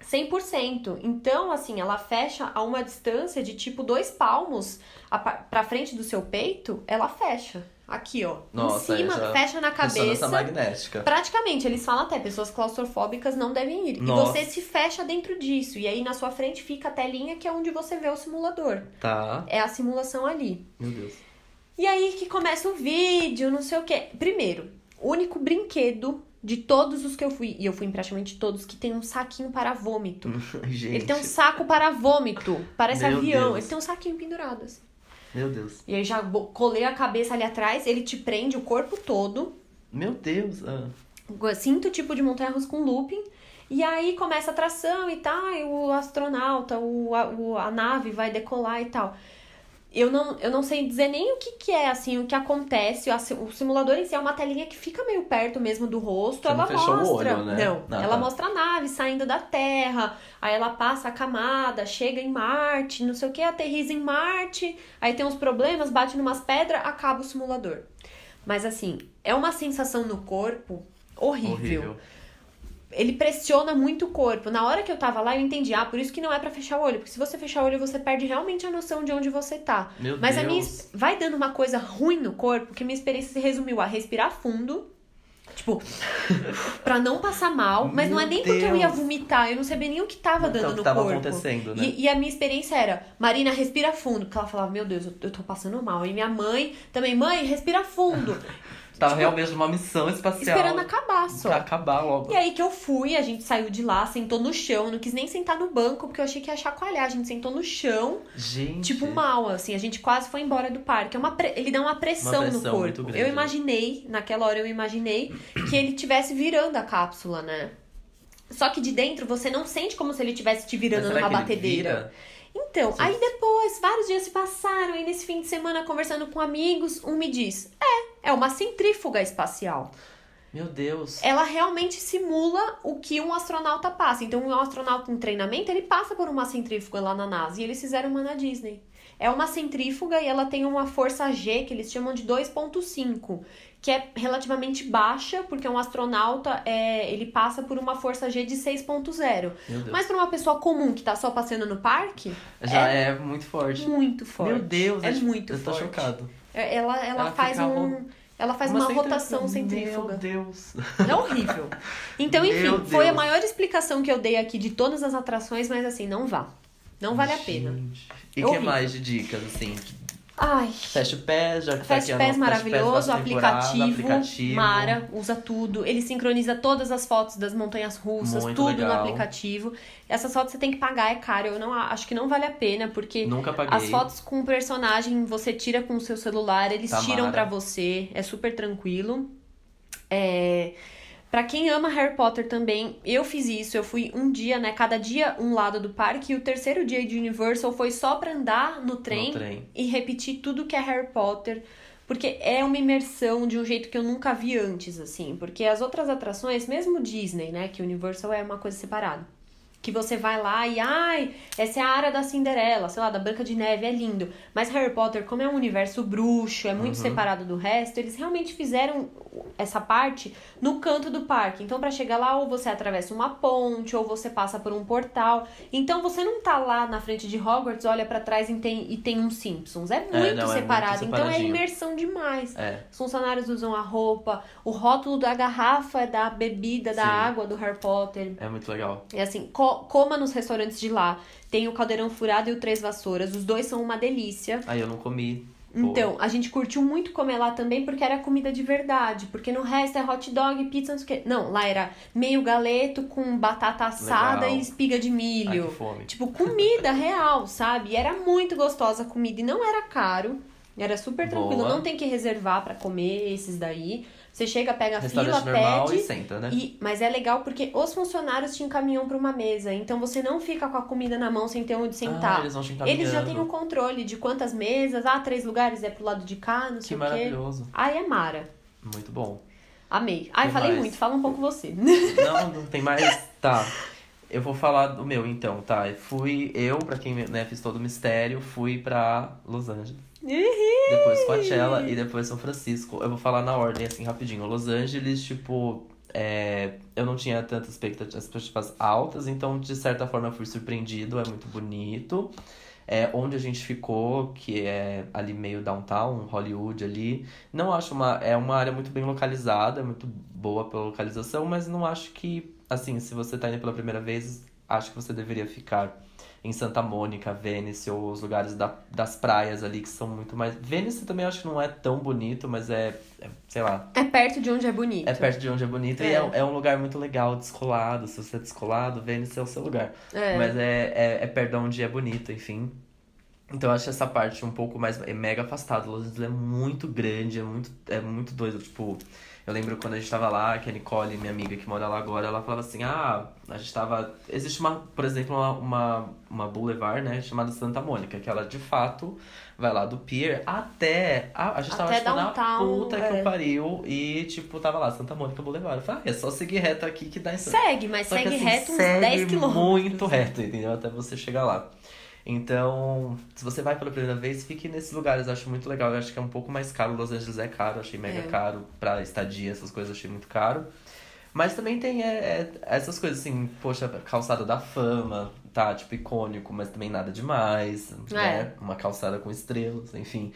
100%. Então, assim, ela fecha a uma distância de tipo dois palmos a pa- pra frente do seu peito, ela fecha. Aqui, ó. Nossa, em cima, já- fecha na Ressonância cabeça. magnética. Praticamente, eles falam até, pessoas claustrofóbicas não devem ir. Nossa. E você se fecha dentro disso. E aí na sua frente fica a telinha que é onde você vê o simulador. Tá. É a simulação ali. Meu Deus. E aí que começa o vídeo, não sei o quê. Primeiro, único brinquedo de todos os que eu fui, e eu fui em praticamente todos, que tem um saquinho para vômito. <laughs> Gente. Ele tem um saco para vômito. Parece Meu avião. Deus. Ele tem um saquinho pendurado, assim. Meu Deus. E aí já colei a cabeça ali atrás, ele te prende o corpo todo. Meu Deus. Ah. Cinto tipo de montanha-russa com looping. E aí começa a atração e tal, e o astronauta, o, a, o- a nave vai decolar e tal. Eu não, eu não sei dizer nem o que, que é, assim, o que acontece. O simulador em si é uma telinha que fica meio perto mesmo do rosto. Você ela mostra. olho, né? Não, Ah, ela tá. mostra a nave saindo da Terra. Aí ela passa a camada, chega em Marte, não sei o que, aterriza em Marte. Aí tem uns problemas, bate numas pedras, acaba o simulador. Mas assim, é uma sensação no corpo horrível Horrível. Ele pressiona muito o corpo. Na hora que eu tava lá, eu entendi, ah, por isso que não é pra fechar o olho, porque se você fechar o olho, você perde realmente a noção de onde você tá. Meu Mas Deus. a minha vai dando uma coisa ruim no corpo, que minha experiência se resumiu a respirar fundo, tipo, <laughs> pra não passar mal, mas não é Meu nem porque eu ia Deus. vomitar, eu não sabia nem o que tava Então, dando o que no tava corpo. acontecendo, né? E, e a minha experiência era, Marina, respira fundo. Porque ela falava, meu Deus, eu, eu tô passando mal. E minha mãe também, mãe, respira fundo. <laughs> Tava realmente numa missão espacial. tipo, Esperando acabar só. Pra acabar logo. E aí que eu fui, a gente saiu de lá, sentou no chão, não quis nem sentar no banco, porque eu achei que ia chacoalhar. A gente sentou no chão, Gente. tipo mal, assim, a gente quase foi embora do parque. É uma pre- Ele dá uma pressão, Uma pressão no corpo. Eu né? imaginei, naquela hora eu imaginei, que ele tivesse virando a cápsula, né? Só que de dentro você não sente como se ele estivesse te virando numa batedeira. vira? Então, Sim. aí depois, vários dias se passaram, e nesse fim de semana, conversando com amigos, um me diz: é, é uma centrífuga espacial Meu Deus. ela realmente simula o que um astronauta passa. Então, um astronauta em treinamento, ele passa por uma centrífuga lá na NASA. E eles fizeram uma na Disney. É uma centrífuga e ela tem uma força G, que eles chamam de 2.5, que é relativamente baixa, porque um astronauta, é, ele passa por uma força G de 6.0. Meu Deus. Mas para uma pessoa comum que tá só passeando no parque, Já é, muito forte. muito forte. Meu Deus. é eu- muito Eu tô forte. chocado. É, Ela, ela, Ela faz um... Ela faz uma, rotação centrífuga. Meu Deus. É horrível. Então, enfim, foi a maior explicação que eu dei aqui de todas as atrações, mas assim, não vá. Não vale a pena. Gente. E É o que horrível. mais de dicas, assim? Ai. Fecha o pé, já tá Fast aqui a Pass nossa maravilhoso, aplicativo, aplicativo. Mara, usa tudo. Ele sincroniza todas as fotos das montanhas russas, Muito tudo no legal. aplicativo. Essas fotos você tem que pagar, é caro. Eu não acho que não vale a pena, porque Nunca paguei. as fotos com o personagem você tira com o seu celular, eles Tamara. tiram pra você, é super tranquilo. É... Pra quem ama Harry Potter também, eu fiz isso. Eu fui um dia, né? Cada dia um lado do parque. E o terceiro dia de Universal foi só pra andar no trem, No trem. e repetir tudo que é Harry Potter. Porque é uma imersão de um jeito que eu nunca vi antes, assim. Porque as outras atrações, mesmo Disney, né? Que Universal é uma coisa separada. Que você vai lá e, ai, essa é a área da Cinderela, sei lá, da Branca de Neve, é lindo. Mas Harry Potter, como é um universo bruxo, é muito Uhum. separado do resto, eles realmente fizeram essa parte no canto do parque. Então, pra chegar lá, ou você atravessa uma ponte, ou você passa por um portal. Então, você não tá lá na frente de Hogwarts, olha pra trás e tem, e tem um Simpsons. É muito não, é muito separado. então, é imersão demais. É. Os funcionários usam a roupa, o rótulo da garrafa é da bebida, da Sim. água do Harry Potter. É muito legal. É assim, co- coma nos restaurantes de lá. Tem o caldeirão furado e o três vassouras. Os dois são uma delícia. Aí eu não comi. Então, a gente curtiu muito comer lá também porque era comida de verdade. Porque no resto é hot dog, pizza, não sei o quê. Não, lá era meio galeto com batata assada Legal. e espiga de Ai, milho. que fome. Tipo, comida <laughs> real, sabe? E era muito gostosa a comida e não era caro. Era super tranquilo. Boa. Não tem que reservar pra comer esses daí. Você chega, pega a fila, pede. e senta, né? E, mas é legal porque os funcionários te encaminham pra uma mesa. Então você não fica com a comida na mão sem ter onde Ah, sentar. eles vão te eles já têm o controle de quantas mesas. Ah, três lugares é pro lado de cá, não Que sei o quê. maravilhoso. Ai, é Mara. Muito bom. Amei. Ai, Tem falei mais? muito. Fala um pouco você. Não, não tem mais. Tá. Eu vou falar do meu então, tá? Fui eu, pra quem né, fiz todo o mistério, fui pra Los Angeles. Depois Coachella e depois São Francisco. Eu vou falar na ordem, assim, rapidinho. Los Angeles, tipo, é, eu não tinha tantas expectativas, altas, então, de certa forma, eu fui surpreendido. É muito bonito. É, onde a gente ficou, que é ali meio downtown, Hollywood ali. Não acho uma. É uma área muito bem localizada, muito boa pela localização, mas não acho que, assim, se você tá indo pela primeira vez, acho que você deveria ficar em Santa Mônica, Vênice, ou os lugares da, das praias ali que são muito mais. Vênice também acho que não é tão bonito, mas é, é sei lá. É perto de onde é bonito. É perto de onde é bonito É. e é, é um lugar muito legal, descolado. Se você é descolado, Vênice é o seu lugar. É. Mas é, é, é perto de onde é bonito, enfim. Então eu acho essa parte um pouco mais. É mega afastado. Los Angeles é muito grande, é muito, é muito doido. Tipo, eu lembro quando a gente tava lá, que a Nicole, minha amiga que mora lá agora, ela falava assim: ah, a gente tava. Existe uma, por exemplo, uma, uma, uma boulevard, né, chamada Santa Mônica, que ela de fato vai lá do Pier até. A, a gente tava Até tipo, na puta que é. eu pariu e, tipo, tava lá, Santa Mônica Boulevard. Eu falei, ah, é só seguir reto aqui que dá em Segue, mas só que, segue assim, reto uns segue 10 quilômetros. muito reto, entendeu? Até você chegar lá. Então, se você vai pela primeira vez, fique nesses lugares. Eu acho muito legal. Eu acho que é um pouco mais caro. Los Angeles é caro, achei mega É. caro. Pra estadia, essas coisas, achei muito caro. Mas também tem é, é, essas coisas assim, poxa, calçada da fama, tá? Tipo, icônico, mas também nada demais. É. Né? Uma calçada com estrelas, enfim.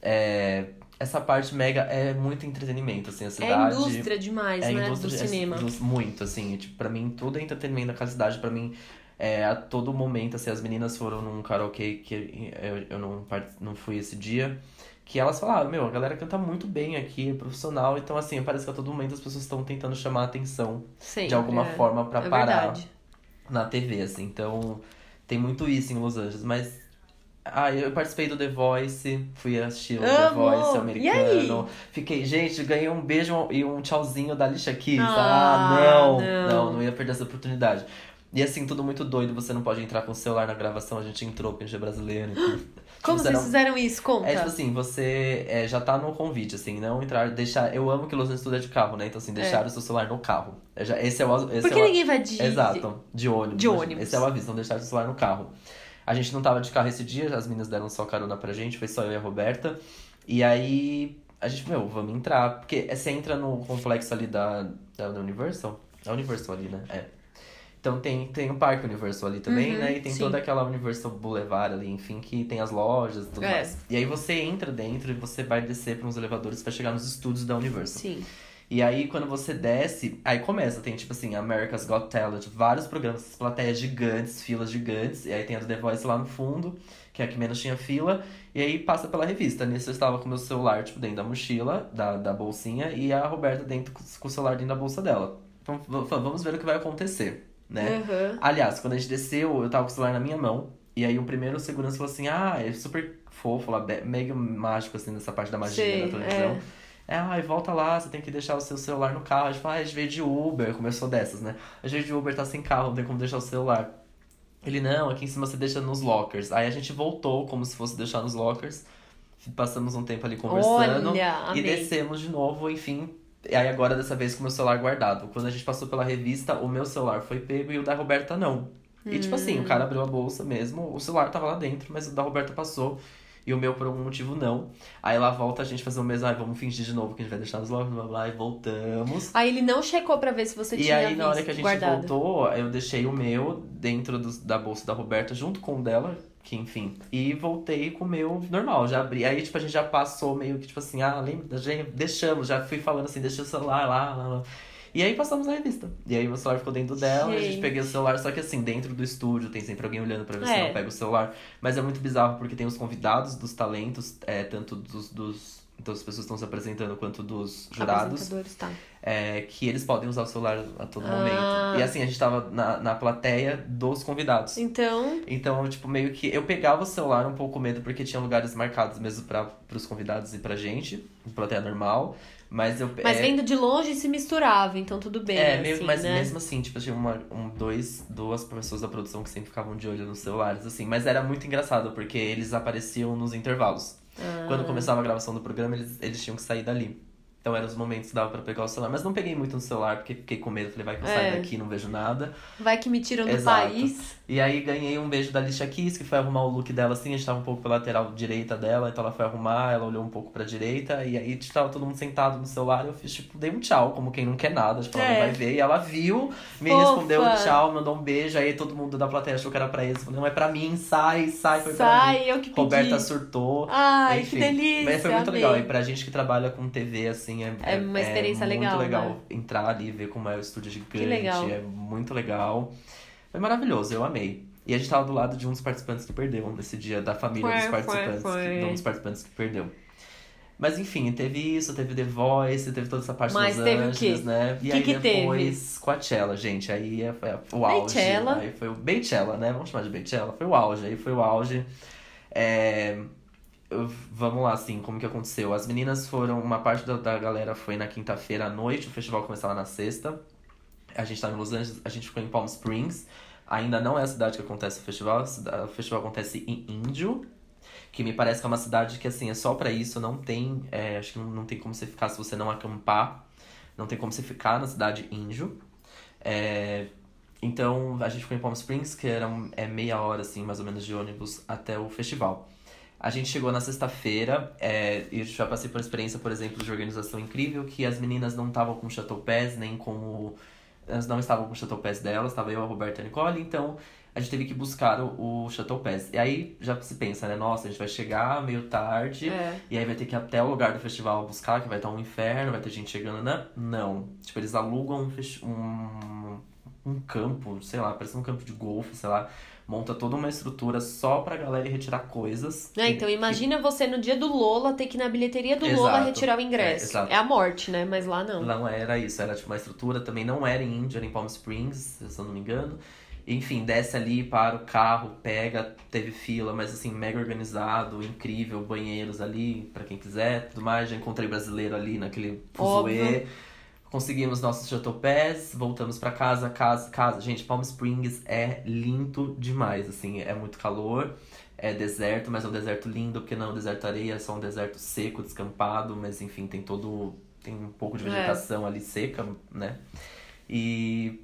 É, essa parte mega é muito entretenimento, assim, a É cidade. indústria demais, É né? indústria do de- cinema. muito, assim. Tipo, pra mim, tudo é entretenimento daquela cidade. Pra mim, é, a todo momento, assim, as meninas foram num karaokê que eu, eu não, não fui esse dia. Que elas falaram, meu, a galera canta muito bem aqui, é profissional. Então, assim, parece que a todo momento as pessoas estão tentando chamar a atenção Sempre, de alguma é. forma pra É parar verdade. na TV, assim. Então, tem muito isso em Los Angeles. Mas, ah, eu participei do The Voice, fui assistir o The! Voice americano. Fiquei, gente, ganhei um beijo e um tchauzinho da Alicia Keys. Ah, Ah, não, não. não, não ia perder essa oportunidade. E assim, tudo muito doido, você não pode entrar com o celular na gravação, a gente entrou porque a gente é brasileiro. Então, <laughs> Como tipo, vocês não- fizeram isso? Conta. é tipo assim, você é, já tá no convite, assim, não entrar, deixar. Eu amo que Los Angeles tudo é de carro, né? Então, assim, deixar o seu celular no carro. É já, esse é o. Esse Porque é o, ninguém vai de... Exato, de ônibus. De ônibus. Esse é o aviso, não deixar o celular no carro. A gente não tava de carro esse dia, as meninas deram só carona pra gente, foi só eu e a Roberta. E aí a gente, meu, vamos entrar. Porque você entra no complexo ali da, da Universal. É Universal ali, né? É. Então tem, tem o Parque Universal ali também, Uhum, né? E tem sim. toda aquela Universal Boulevard ali, enfim, que tem as lojas e tudo É. mais. E aí você entra dentro e você vai descer para uns elevadores para chegar nos estúdios da Universal. Sim. E aí, quando você desce, aí começa, tem tipo assim, America's Got Talent, vários programas, plateias gigantes, filas gigantes, e aí tem a do The Voice lá no fundo, que é a que menos tinha fila, e aí passa pela revista. Nisso eu estava com meu celular, tipo, dentro da mochila, da, da bolsinha, e a Roberta dentro com o celular dentro da bolsa dela. Então, vamos ver o que vai acontecer, né? Aham. Aliás, quando a gente desceu, eu tava com o celular na minha mão. E aí o primeiro segurança falou assim: Ah, é super fofo lá, mega mágico, assim, nessa parte da magia Sei, da televisão. É, ai, volta lá, você tem que deixar o seu celular no carro. A gente fala, ah, a gente veio de Uber, começou dessas, né? A gente veio de Uber, tá sem carro, não tem como deixar o celular. Ele, não, aqui em cima você deixa nos lockers. Aí a gente voltou como se fosse deixar nos lockers. Passamos um tempo ali conversando. Olha, E descemos de novo, enfim. E aí agora, dessa vez, com o meu celular guardado. Quando a gente passou pela revista, o meu celular foi pego e o da Roberta não. E tipo assim, Hum. o cara abriu a bolsa mesmo, o celular tava lá dentro, mas o da Roberta passou. E o meu, por algum motivo, não. Aí lá volta a gente fazer o mesmo, ai, vamos fingir de novo que a gente vai deixar nos lojas, blá blá, e voltamos. Aí ele não checou pra ver se você E tinha aí, visto, na hora que a gente guardado. voltou, eu deixei o meu dentro dos- da bolsa da Roberta, junto com o dela, que enfim. E voltei com o meu normal, já abri. Aí, tipo, a gente já passou meio que, tipo assim, ah, lembra gente? Deixamos, já fui falando assim, deixa o celular lá, lá, lá. E aí passamos a revista. E aí meu celular ficou dentro dela, a gente Gente. peguei o celular, só que assim, dentro do estúdio tem sempre alguém olhando pra ver se É. não pega o celular. Mas é muito bizarro porque tem os convidados dos talentos, é, tanto dos, dos das pessoas que estão se apresentando quanto dos jurados tá. é, que eles podem usar o celular a todo Ah. momento. E assim, a gente tava na, na plateia dos convidados. Então, Então, tipo, meio que eu pegava o celular um pouco com medo, porque tinha lugares marcados mesmo para os convidados e pra gente, plateia normal. Mas eu. mas é, vendo de longe se misturava, então tudo bem, é, assim, meio, mas né? mesmo assim, tipo, tinha uma, um, dois, duas pessoas da produção que sempre ficavam de olho nos celulares, assim. Mas era muito engraçado, porque eles apareciam nos intervalos. Ah. Quando começava a gravação do programa, eles, eles tinham que sair dali. Então eram os momentos que dava pra pegar o celular. Mas não peguei muito no celular, porque fiquei com medo. Falei, vai que eu saio É. daqui não vejo nada. Vai que me tiram do Exato. país. E aí ganhei um beijo da Alicia Keys, que foi arrumar o look dela assim, a gente tava um pouco pela lateral direita dela, então ela foi arrumar, ela olhou um pouco pra direita, e aí tava todo mundo sentado no celular, eu fiz, tipo, dei um tchau, como quem não quer nada, tipo, ela É. não vai ver, e ela viu, me Fofa. respondeu um tchau, mandou um beijo, aí todo mundo da plateia achou que era pra eles, falou, não, é pra mim, sai, sai, foi pra mim. Sai, eu que pedi. Roberta surtou. Ai, Enfim, que delícia. Mas foi muito amei. legal. E pra gente que trabalha com TV, assim, é, É uma experiência legal, muito legal né? entrar ali e ver como é o estúdio gigante. legal. É muito legal. Foi maravilhoso, eu amei. E a gente tava do lado de um dos participantes que perdeu nesse dia, da família Foi, dos foi, participantes. foi. Que, de um dos participantes que perdeu. Mas enfim, teve isso, teve The Voice, teve toda essa parte Mas dos teve quê? né? E Que aí que depois Coachella, gente. Aí é, é o auge. Beychella. Aí foi o Beychella, né? Vamos chamar de Beychella. Foi o auge, aí foi o auge. É, Vamos lá, assim, como que aconteceu? As meninas foram, uma parte da, da galera foi na quinta-feira à noite, o festival começava na sexta. A gente tava em Los Angeles, a gente ficou em Palm Springs. Ainda não é a cidade que acontece o festival, o festival acontece em Índio, que me parece que é uma cidade que, assim, é só pra isso, não tem, é, acho que não, não tem como você ficar se você não acampar, não tem como você ficar na cidade Índio. É, então, a gente ficou em Palm Springs, que era é meia hora, assim, mais ou menos, de ônibus até o festival. A gente chegou na sexta-feira, é, e já passei por experiência, por exemplo, de organização incrível, que as meninas não estavam com Chateau Pass, nem com o... Elas não estavam com o Chateau Pass delas, estava eu, a Roberta e a Nicole, então a gente teve que buscar o, o Chateau Pass. E aí já se pensa, né? Nossa, a gente vai chegar meio tarde, É. e aí vai ter que ir até o lugar do festival buscar, que vai estar um inferno, vai ter gente chegando, né? Não. Tipo, eles alugam um, um, um campo, sei lá, parece um campo de golfe, sei lá. Monta toda uma estrutura só pra galera ir retirar coisas. É, então imagina você no dia do Lola ter que ir na bilheteria do Exato. Lola retirar o É, ingresso. exato. É, a morte, né? Mas lá não. Não era isso, era tipo uma estrutura, também não era em Índia, era em Palm Springs, se eu não me engano. Enfim, desce ali, para o carro, pega, teve fila, mas assim, mega organizado, incrível, banheiros ali, pra quem quiser, tudo mais. Já encontrei brasileiro ali naquele fuzuê. Óbvio. Conseguimos nossos Pass, voltamos pra casa, casa, casa. Gente, Palm Springs é lindo demais, assim, é muito calor, é deserto, mas é um deserto lindo, porque não é um deserto areia, é só um deserto seco, descampado, mas enfim, tem todo. tem um pouco de É. vegetação ali seca, né? E.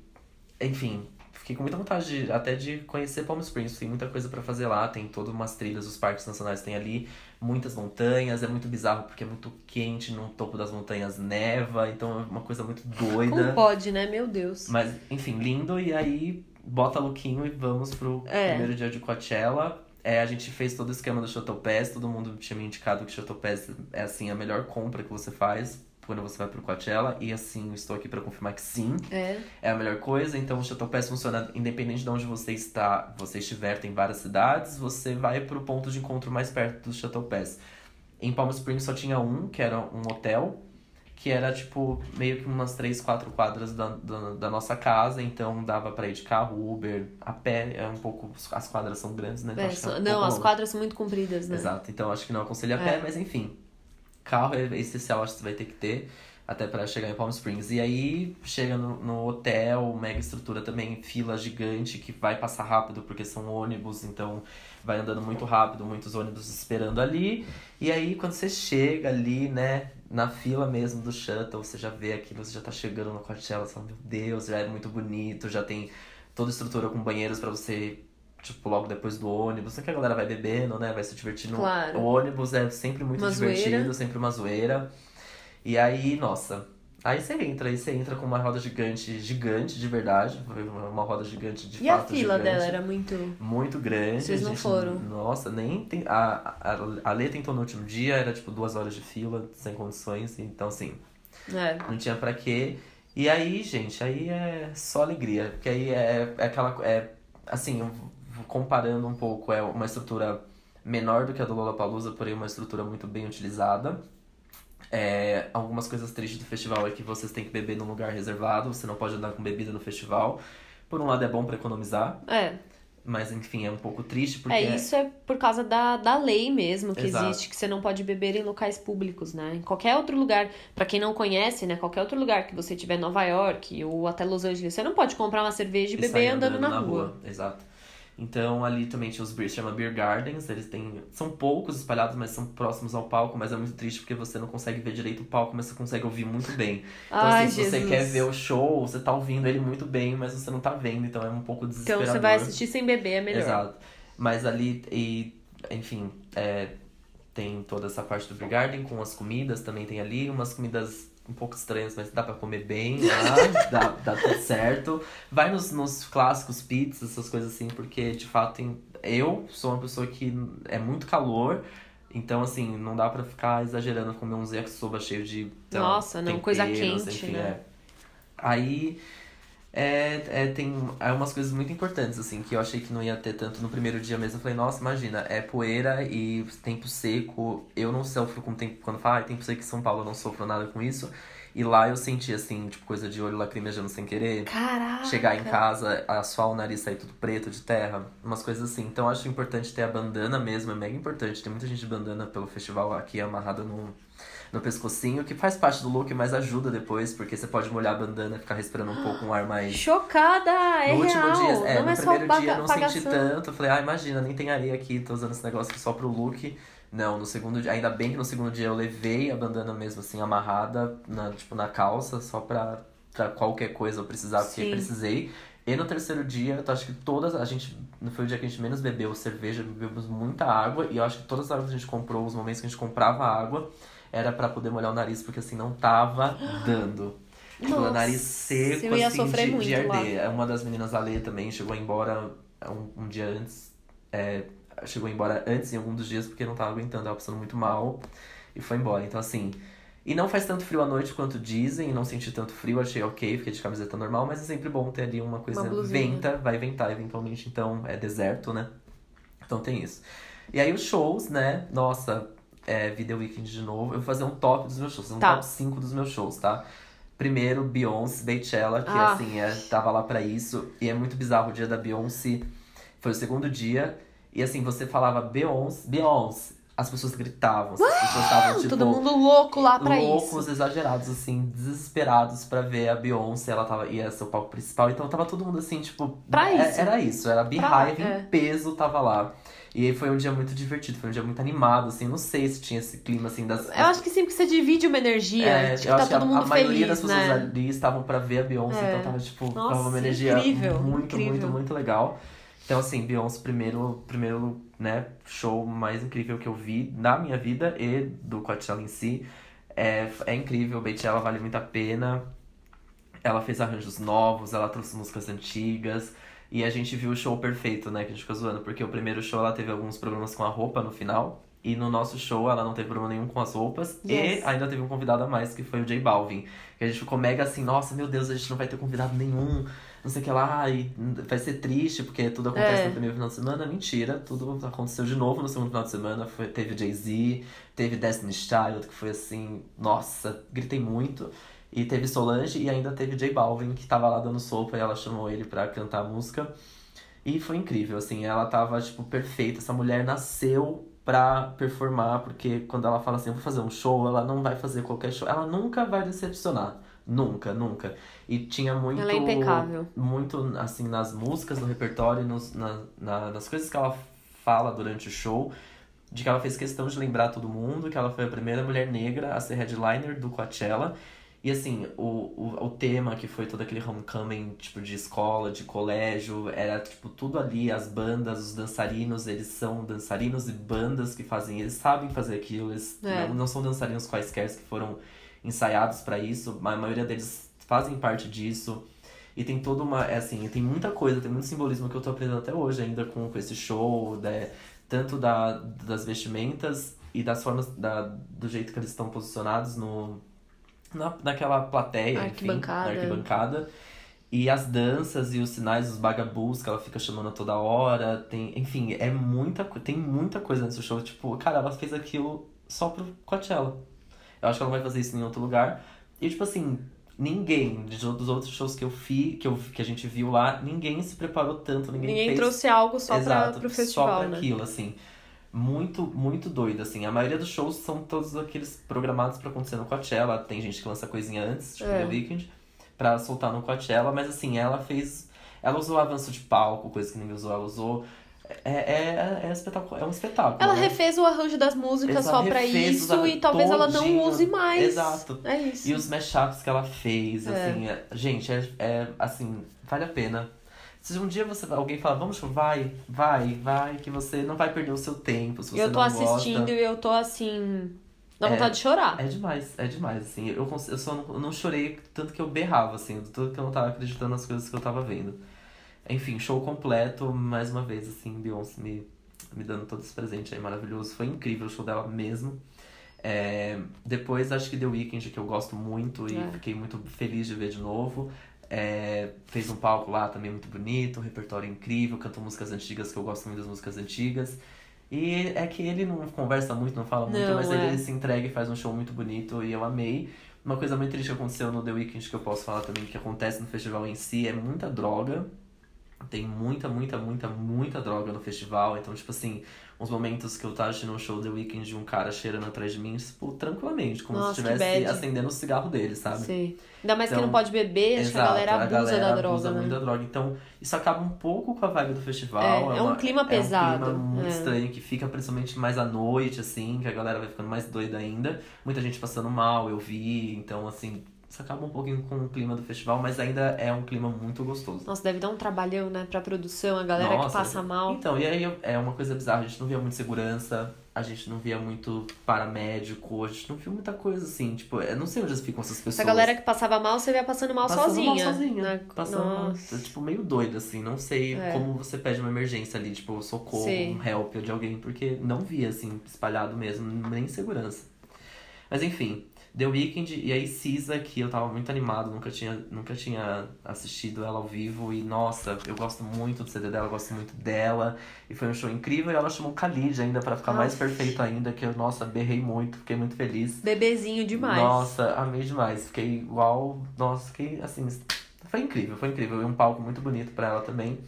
Enfim, fiquei com muita vontade de- até de conhecer Palm Springs, tem muita coisa pra fazer lá, tem todas umas trilhas, os parques nacionais tem ali, muitas montanhas, é muito bizarro porque é muito quente, no topo das montanhas neva, então é uma coisa muito doida. Como pode, né? Meu Deus. Mas, enfim, lindo. E aí, bota Luquinho e vamos pro É. primeiro dia de Coachella. É, a gente fez todo o esquema do Chateau Pass. Todo mundo tinha me indicado que Chateau Pass é, assim, a melhor compra que você faz quando você vai pro Coachella. E, assim, eu estou aqui pra confirmar que sim, É. é a melhor coisa. Então, o Chateau Pass funciona independente de onde você está. Você estiver, tem várias cidades. Você vai pro ponto de encontro mais perto do Chateau Pass. Em Palm Springs só tinha um, que era um hotel que era tipo meio que umas três, quatro quadras da, da, da nossa casa, então dava pra ir de carro, Uber, a pé, é um pouco. As quadras são grandes, né? Então É, é só- não, as longe. quadras são muito compridas, né? Exato, então acho que não aconselho a pé, É. mas enfim. Carro essencial, acho que você vai ter que ter até pra chegar em Palm Springs. E aí chega no, no hotel, mega estrutura também, fila gigante que vai passar rápido porque são ônibus, então vai andando muito rápido, muitos ônibus esperando ali. E aí quando você chega ali, né, na fila mesmo do shuttle, você já vê aquilo, você já tá chegando no Coachella, você fala, meu Deus, já é muito bonito, já tem toda estrutura com banheiros pra você tipo, logo depois do ônibus. Não que a galera vai bebendo, né? Vai se divertindo. Claro. O ônibus é sempre muito Uma divertido, zoeira. sempre uma zoeira. E aí, nossa. Aí você entra, aí você entra com uma roda gigante, gigante de verdade. Uma roda gigante de E a fato fila gigante. dela era muito. Muito grande. Vocês a não gente- foram? Nossa, nem tem. A, a, a Lê tentou no último dia, era tipo duas horas de fila, sem condições. Então, assim, É. não tinha pra quê. E aí, gente, aí é só alegria. Porque aí é, é aquela. É, assim, comparando um pouco, é uma estrutura menor do que a do Lollapalooza, porém uma estrutura muito bem utilizada. É, algumas coisas tristes do festival é que vocês têm que beber num lugar reservado, você não pode andar com bebida no festival. Por um lado é bom pra economizar, É. mas enfim, é um pouco triste porque É, isso é por causa da, da lei mesmo que Exato. existe, que você não pode beber em locais públicos, né? Em qualquer outro lugar, pra quem não conhece, né? Qualquer outro lugar que você tiver Nova York ou até Los Angeles, você não pode comprar uma cerveja e E beber sair andando na, rua. Exato. Então ali também tinha os beer, chama Beer Gardens, eles têm. São poucos espalhados, mas são próximos ao palco, mas é muito triste porque você não consegue ver direito o palco, mas você consegue ouvir muito bem. Então, Ai, assim, se você quer ver o show, você tá ouvindo ele muito bem, mas você não tá vendo, então é um pouco Então desesperador. você vai assistir sem beber, é melhor. Exato. Mas ali, e, enfim, é, tem toda essa parte do Beer Garden com as comidas, também tem ali umas comidas um pouco estranhas, mas dá pra comer bem lá, <laughs> dá, dá tudo certo. Vai nos, nos clássicos pizzas, essas coisas assim, porque de fato tem. Eu sou uma pessoa que é muito calor. Então, assim, não dá pra ficar exagerando comer uns yakisoba cheio de. sei lá, Nossa, não, coisa quente, enfim, né? é. Aí é, é, tem é umas coisas muito importantes, assim, que eu achei que não ia ter tanto no primeiro dia mesmo. Eu falei, nossa, imagina, é poeira e tempo seco. Eu não sofro com tempo. Quando fala, ah, tempo seco em São Paulo, eu não sofro nada com isso. E lá eu senti, assim, tipo, coisa de olho lacrimejando sem querer. Caraca! Chegar em casa, assoar o nariz, sair tudo preto de terra, umas coisas assim. Então eu acho importante ter a bandana mesmo, é mega importante. Tem muita gente de bandana pelo festival aqui amarrada no, no pescocinho, que faz parte do look, mas ajuda depois, porque você pode molhar a bandana e ficar respirando um pouco um ar mais. Chocada! É no último real! dia, é, não no é primeiro dia eu não senti tanto. Eu falei, ah, imagina, nem tem areia aqui, tô usando esse negócio aqui só pro look. Não, no segundo dia, ainda bem que no segundo dia eu levei a bandana mesmo assim, amarrada, na, tipo, na calça, só pra, pra qualquer coisa eu precisar, porque Sim. precisei. E no terceiro dia, eu acho que todas, a gente, não foi o dia que a gente menos bebeu cerveja, bebemos muita água, e eu acho que todas as águas que a gente comprou, os momentos que a gente comprava água, era pra poder molhar o nariz, porque assim, não tava dando. Tipo, o Nossa, nariz seco, eu ia assim, sofrer de, muito de lá. arder. É Uma das meninas, a Lê, também chegou embora um, um dia antes. é, chegou embora antes, em algum dos dias, porque não tava aguentando, tava passando muito mal. E foi embora. Então, assim. E não faz tanto frio à noite quanto dizem, não senti tanto frio, achei ok, fiquei de camiseta normal, mas é sempre bom ter ali uma coisa. Uma venta, vai ventar eventualmente, então é deserto, né? Então tem isso. E aí os shows, né? Nossa, é, Video Weekend de novo. Eu vou fazer um top dos meus shows, um Tá. top 5 dos meus shows, tá? Primeiro, Beyoncé, Beychella, que Ah. assim, é, tava lá pra isso. E é muito bizarro o dia da Beyoncé. Foi o segundo dia. E assim, você falava Beyoncé, Beyoncé. As pessoas gritavam, as pessoas estavam tipo. Todo mundo louco lá pra loucos, isso. exagerados, assim, desesperados pra ver a Beyoncé. Ela tava, ia ser o palco principal, então tava todo mundo assim, tipo. Pra é- isso. Era isso, era Beehive é. em peso, tava lá. E aí foi um dia muito divertido, foi um dia muito animado, assim, não sei se tinha esse clima, assim, das. Eu acho que sempre que você divide uma energia, É, tipo, eu tá acho que a, todo mundo a maioria feliz, das pessoas né? ali estavam pra ver a Beyoncé, É. então tava, tipo, Nossa, tava uma energia incrível, muito, incrível. muito, muito legal. Então, assim, Beyoncé, primeiro, primeiro né, show mais incrível que eu vi na minha vida e do Coachella em si. É, é incrível, Beychella vale muito a pena. Ela fez arranjos novos, ela trouxe músicas antigas. E a gente viu o show perfeito, né? Que a gente ficou zoando, porque o primeiro show ela teve alguns problemas com a roupa no final. E no nosso show ela não teve problema nenhum com as roupas. Yes. E ainda teve um convidado a mais, que foi o J Balvin. Que a gente ficou mega assim, nossa, meu Deus, a gente não vai ter convidado nenhum. Não sei o que lá, e vai ser triste, porque tudo acontece É. no primeiro final de semana. Mentira, tudo aconteceu de novo no segundo final de semana. Foi, teve Jay-Z, teve Destiny Child, que foi assim, nossa, gritei muito. E teve Solange e ainda teve J Balvin, que tava lá dando sopa e ela chamou ele pra cantar a música. E foi incrível, assim, ela tava, tipo, perfeita. Essa mulher nasceu pra performar, porque quando ela fala assim, eu vou fazer um show, ela não vai fazer qualquer show. Ela nunca vai decepcionar. Nunca, nunca. E tinha muito. Ela é impecável. Muito, assim, nas músicas, no repertório, nos, na, na- nas coisas que ela fala durante o show, de que ela fez questão de lembrar todo mundo, que ela foi a primeira mulher negra a ser headliner do Coachella. E assim, o, o, o tema que foi todo aquele homecoming, tipo, de escola, de colégio, era, tipo, tudo ali, as bandas, os dançarinos, eles são dançarinos e bandas que fazem, eles sabem fazer aquilo, eles É. não, não são dançarinos quaisquer que foram ensaiados pra isso, mas a maioria deles fazem parte disso. E tem toda uma, é assim, tem muita coisa, tem muito simbolismo que eu tô aprendendo até hoje ainda com, com esse show, né? tanto da, das vestimentas e das formas, da, do jeito que eles estão posicionados no, na, naquela plateia, Arquibancada. enfim, na arquibancada. E as danças e os sinais, os bagabus que ela fica chamando a toda hora. Tem, enfim, é muita, tem muita coisa nesse show. Tipo, cara, ela fez aquilo só pro Coachella. Eu acho que ela não vai fazer isso em outro lugar. E, tipo assim, ninguém dos outros shows que eu vi, que, eu, que a gente viu lá, ninguém se preparou tanto, ninguém, Ninguém fez trouxe algo só pra, Exato, pro só festival, pra né? aquilo, assim. Muito, muito doido, assim. A maioria dos shows são todos aqueles programados pra acontecer no Coachella. Tem gente que lança coisinha antes, tipo É. The Weeknd, pra soltar no Coachella. Mas, assim, ela fez... Ela usou avanço de palco, coisa que ninguém usou, ela usou. É, é, é, espetáculo, é um espetáculo. Ela né? refez o arranjo das músicas Exato, só pra isso e talvez ela não use mais. Exato. É isso. E os mashups que ela fez, É. assim, é- gente, é, é assim, vale a pena. Se um dia você alguém fala, vamos, vai, vai, vai, que você não vai perder o seu tempo. Se você eu tô não assistindo gosta. e eu tô assim. Dá É, vontade de chorar. É demais, é demais, assim. Eu, eu só não, não chorei tanto que eu berrava, assim, tanto que eu não tava acreditando nas coisas que eu tava vendo. Enfim, show completo, mais uma vez, assim, Beyoncé me, me dando todo esse presente aí maravilhoso. Foi incrível o show dela mesmo. É, depois, acho que The Weeknd, que eu gosto muito e É. fiquei muito feliz de ver de novo. É, fez um palco lá também muito bonito, um repertório incrível, cantou músicas antigas, que eu gosto muito das músicas antigas. E é que ele não conversa muito, não fala muito, Não, mas é. ele se entrega e faz um show muito bonito e eu amei. Uma coisa muito triste que aconteceu no The Weeknd que eu posso falar também, que acontece no festival em si, é muita droga. Tem muita, muita, muita, muita droga no festival. Então, tipo assim, uns momentos que eu tava assistindo um show The Weeknd de um cara cheirando atrás de mim, tipo, tranquilamente, como Nossa, se que estivesse acendendo o cigarro dele, sabe? Sei. Ainda mais que Então, não pode beber, acho que a galera abusa da droga, abusa né? muito da droga. Então, isso acaba um pouco com a vibe do festival. É, é um clima pesado. É um clima muito É. estranho, que fica principalmente mais à noite, assim, que a galera vai ficando mais doida ainda. Muita gente passando mal, eu vi. Então, assim, isso acaba um pouquinho com o clima do festival, mas ainda é um clima muito gostoso. Nossa, deve dar um trabalhão, né, pra produção, a galera que Nossa, passa mal. Então, e aí é uma coisa bizarra, a gente não via muito segurança, a gente não via muito paramédico, a gente não viu muita coisa assim, tipo, eu não sei onde ficam essas pessoas. Essa galera que passava mal, você via passando mal Passando sozinha. Mal sozinha. né? Passando mal, Nossa. tipo, meio doido, assim. Não sei É. como você pede uma emergência ali, tipo, socorro, Sim. um help de alguém, porque não via, assim, espalhado mesmo, nem segurança. Mas enfim, The Weeknd e aí Cisa, que eu tava muito animado, nunca tinha, nunca tinha assistido ela ao vivo. E nossa, eu gosto muito do CD dela, eu gosto muito dela. E foi um show incrível. E ela chamou Khalid ainda pra ficar mais Aff. perfeito ainda, que eu, nossa, berrei muito, fiquei muito feliz. Bebezinho demais. Nossa, amei demais. Fiquei uau, nossa, fiquei assim. Foi incrível, foi incrível. E um palco muito bonito pra ela também.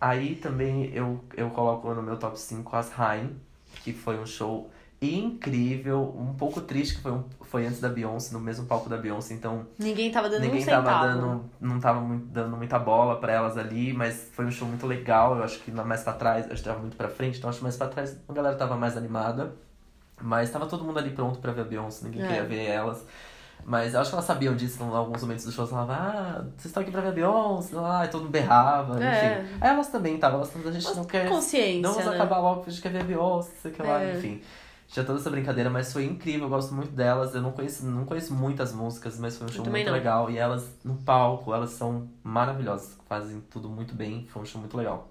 Aí também eu, eu coloco no meu top 5 as Haim, que foi um show incrível, um pouco triste, que foi, um, foi antes da Beyoncé, no mesmo palco da Beyoncé, então Ninguém tava dando ninguém um tava centavo. dando, não tava muito, dando muita bola pra elas ali, mas foi um show muito legal, eu acho que mais pra trás, acho que tava muito pra frente, então acho que mais pra trás a galera tava mais animada, mas tava todo mundo ali pronto pra ver a Beyoncé, ninguém É. queria ver elas. Mas eu acho que elas sabiam disso em alguns momentos do show. Elas falavam, ah, vocês estão aqui pra ver a Beyoncé, lá, e todo mundo berrava, É. enfim. Aí elas também estavam, elas a gente Mas não quer. Consciência, Não vamos né? acabar logo, a gente quer ver a Beyoncé, sei que lá, É. enfim. Tinha toda essa brincadeira, mas foi incrível, eu gosto muito delas. Eu não conheço, não conheço muitas músicas, mas foi um show muito não. legal. E elas, no palco, elas são maravilhosas, fazem tudo muito bem, foi um show muito legal.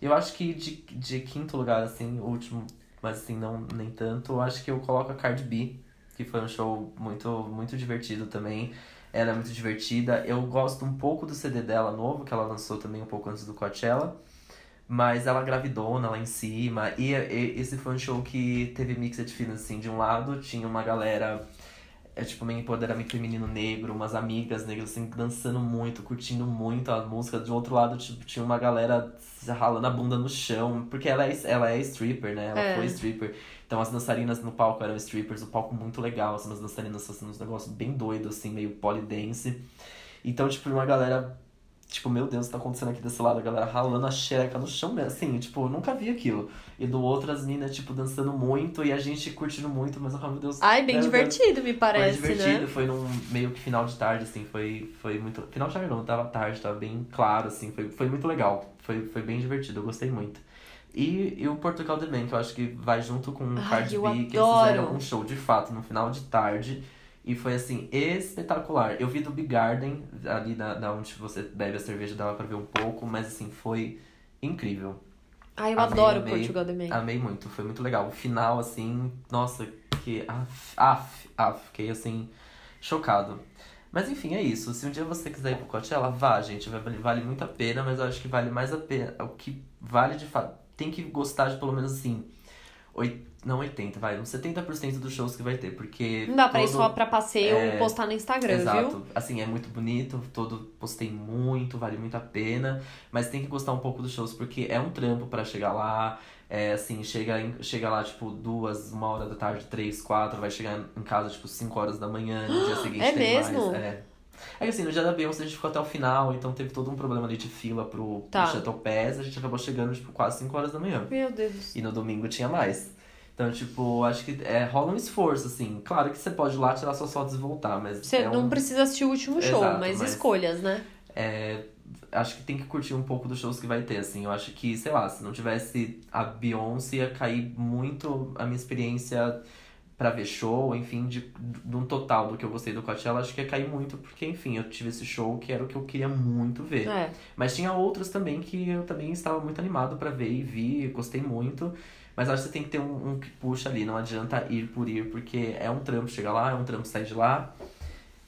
Eu acho que de, de quinto lugar, assim, o último, mas assim, não nem tanto, eu acho que eu coloco a Cardi B, que foi um show muito, muito divertido também. Ela é muito divertida. Eu gosto um pouco do CD dela novo, que ela lançou também um pouco antes do Coachella. Mas ela gravidona lá em cima. E, e esse foi um show que teve mixed feelings, assim. De um lado tinha uma galera, é tipo meio empoderamento feminino negro, umas amigas negras, assim, dançando muito, curtindo muito a música. De outro lado, tipo, tinha uma galera ralando a bunda no chão. Porque ela é, ela é stripper, né? Ela É. foi stripper. Então as dançarinas no palco eram strippers, o palco muito legal, assim, as dançarinas fazendo uns negócios bem doidos, assim, meio polydance. Então, tipo, uma galera, tipo, meu Deus, o que tá acontecendo aqui desse lado? A galera ralando a xereca no chão, mesmo, assim, tipo, eu nunca vi aquilo. E do outro, as minas, tipo, dançando muito e a gente curtindo muito, mas, oh, meu Deus. Ai, bem meu divertido, me parece, foi divertido, né? foi num meio que final de tarde, assim, foi, foi muito. Final de tarde não, tava tarde, tava bem claro, assim, foi, foi muito legal. Foi, foi bem divertido, eu gostei muito. E, e o Portugal The Man, que eu acho que vai junto com o Cardi eu B, que eles fizeram um show de fato no final de tarde. E foi assim, espetacular. Eu vi do Big Garden, ali da, da onde você bebe a cerveja, dava pra ver um pouco, mas assim, foi incrível. Ai, eu Amei, adoro amei. Portugal Man. Amei muito, foi muito legal. O final, assim, nossa, que. Af, af, af, fiquei assim, chocado. Mas enfim, é isso. Se um dia você quiser ir pro Coachella, vá, gente. Vale, vale muito a pena, mas eu acho que vale mais a pena. O que vale de fato. Tem que gostar de pelo menos assim. Oit, não 80, vai, uns 70% dos shows que vai ter, porque. Não dá pra ir todo- só pra passeio é, e postar no Instagram, Exato. viu? Assim, é muito bonito, todo postei muito, vale muito a pena, mas tem que gostar um pouco dos shows porque é um trampo pra chegar lá. É assim, chega, em- chega lá tipo duas, uma hora da tarde, três, quatro, vai chegar em casa tipo cinco horas da manhã, no dia <gasps> seguinte É tem mesmo? mais. É. É que assim, no dia da Beyoncé a gente ficou até o final, então teve todo um problema ali de fila pro, Tá. pro Chateau Pass. A gente acabou chegando, tipo, quase 5 horas da manhã. Meu Deus. E no domingo tinha mais. Então, tipo, acho que é, rola um esforço, assim. Claro que você pode ir lá tirar suas fotos e voltar, mas. Você é não um, precisa assistir o último show, Exato, mas, mas- escolhas, né? é, acho que tem que curtir um pouco dos shows que vai ter, assim. Eu acho que, sei lá, se não tivesse a Beyoncé, ia cair muito a minha experiência pra ver show, enfim, de, de um total do que eu gostei do Coachella, acho que ia cair muito, porque, enfim, eu tive esse show que era o que eu queria muito ver. É. Mas tinha outros também que eu também estava muito animado pra ver e vi, gostei muito. Mas acho que você tem que ter um, um que puxa ali, não adianta ir por ir, porque é um trampo chegar lá, é um trampo sair de lá.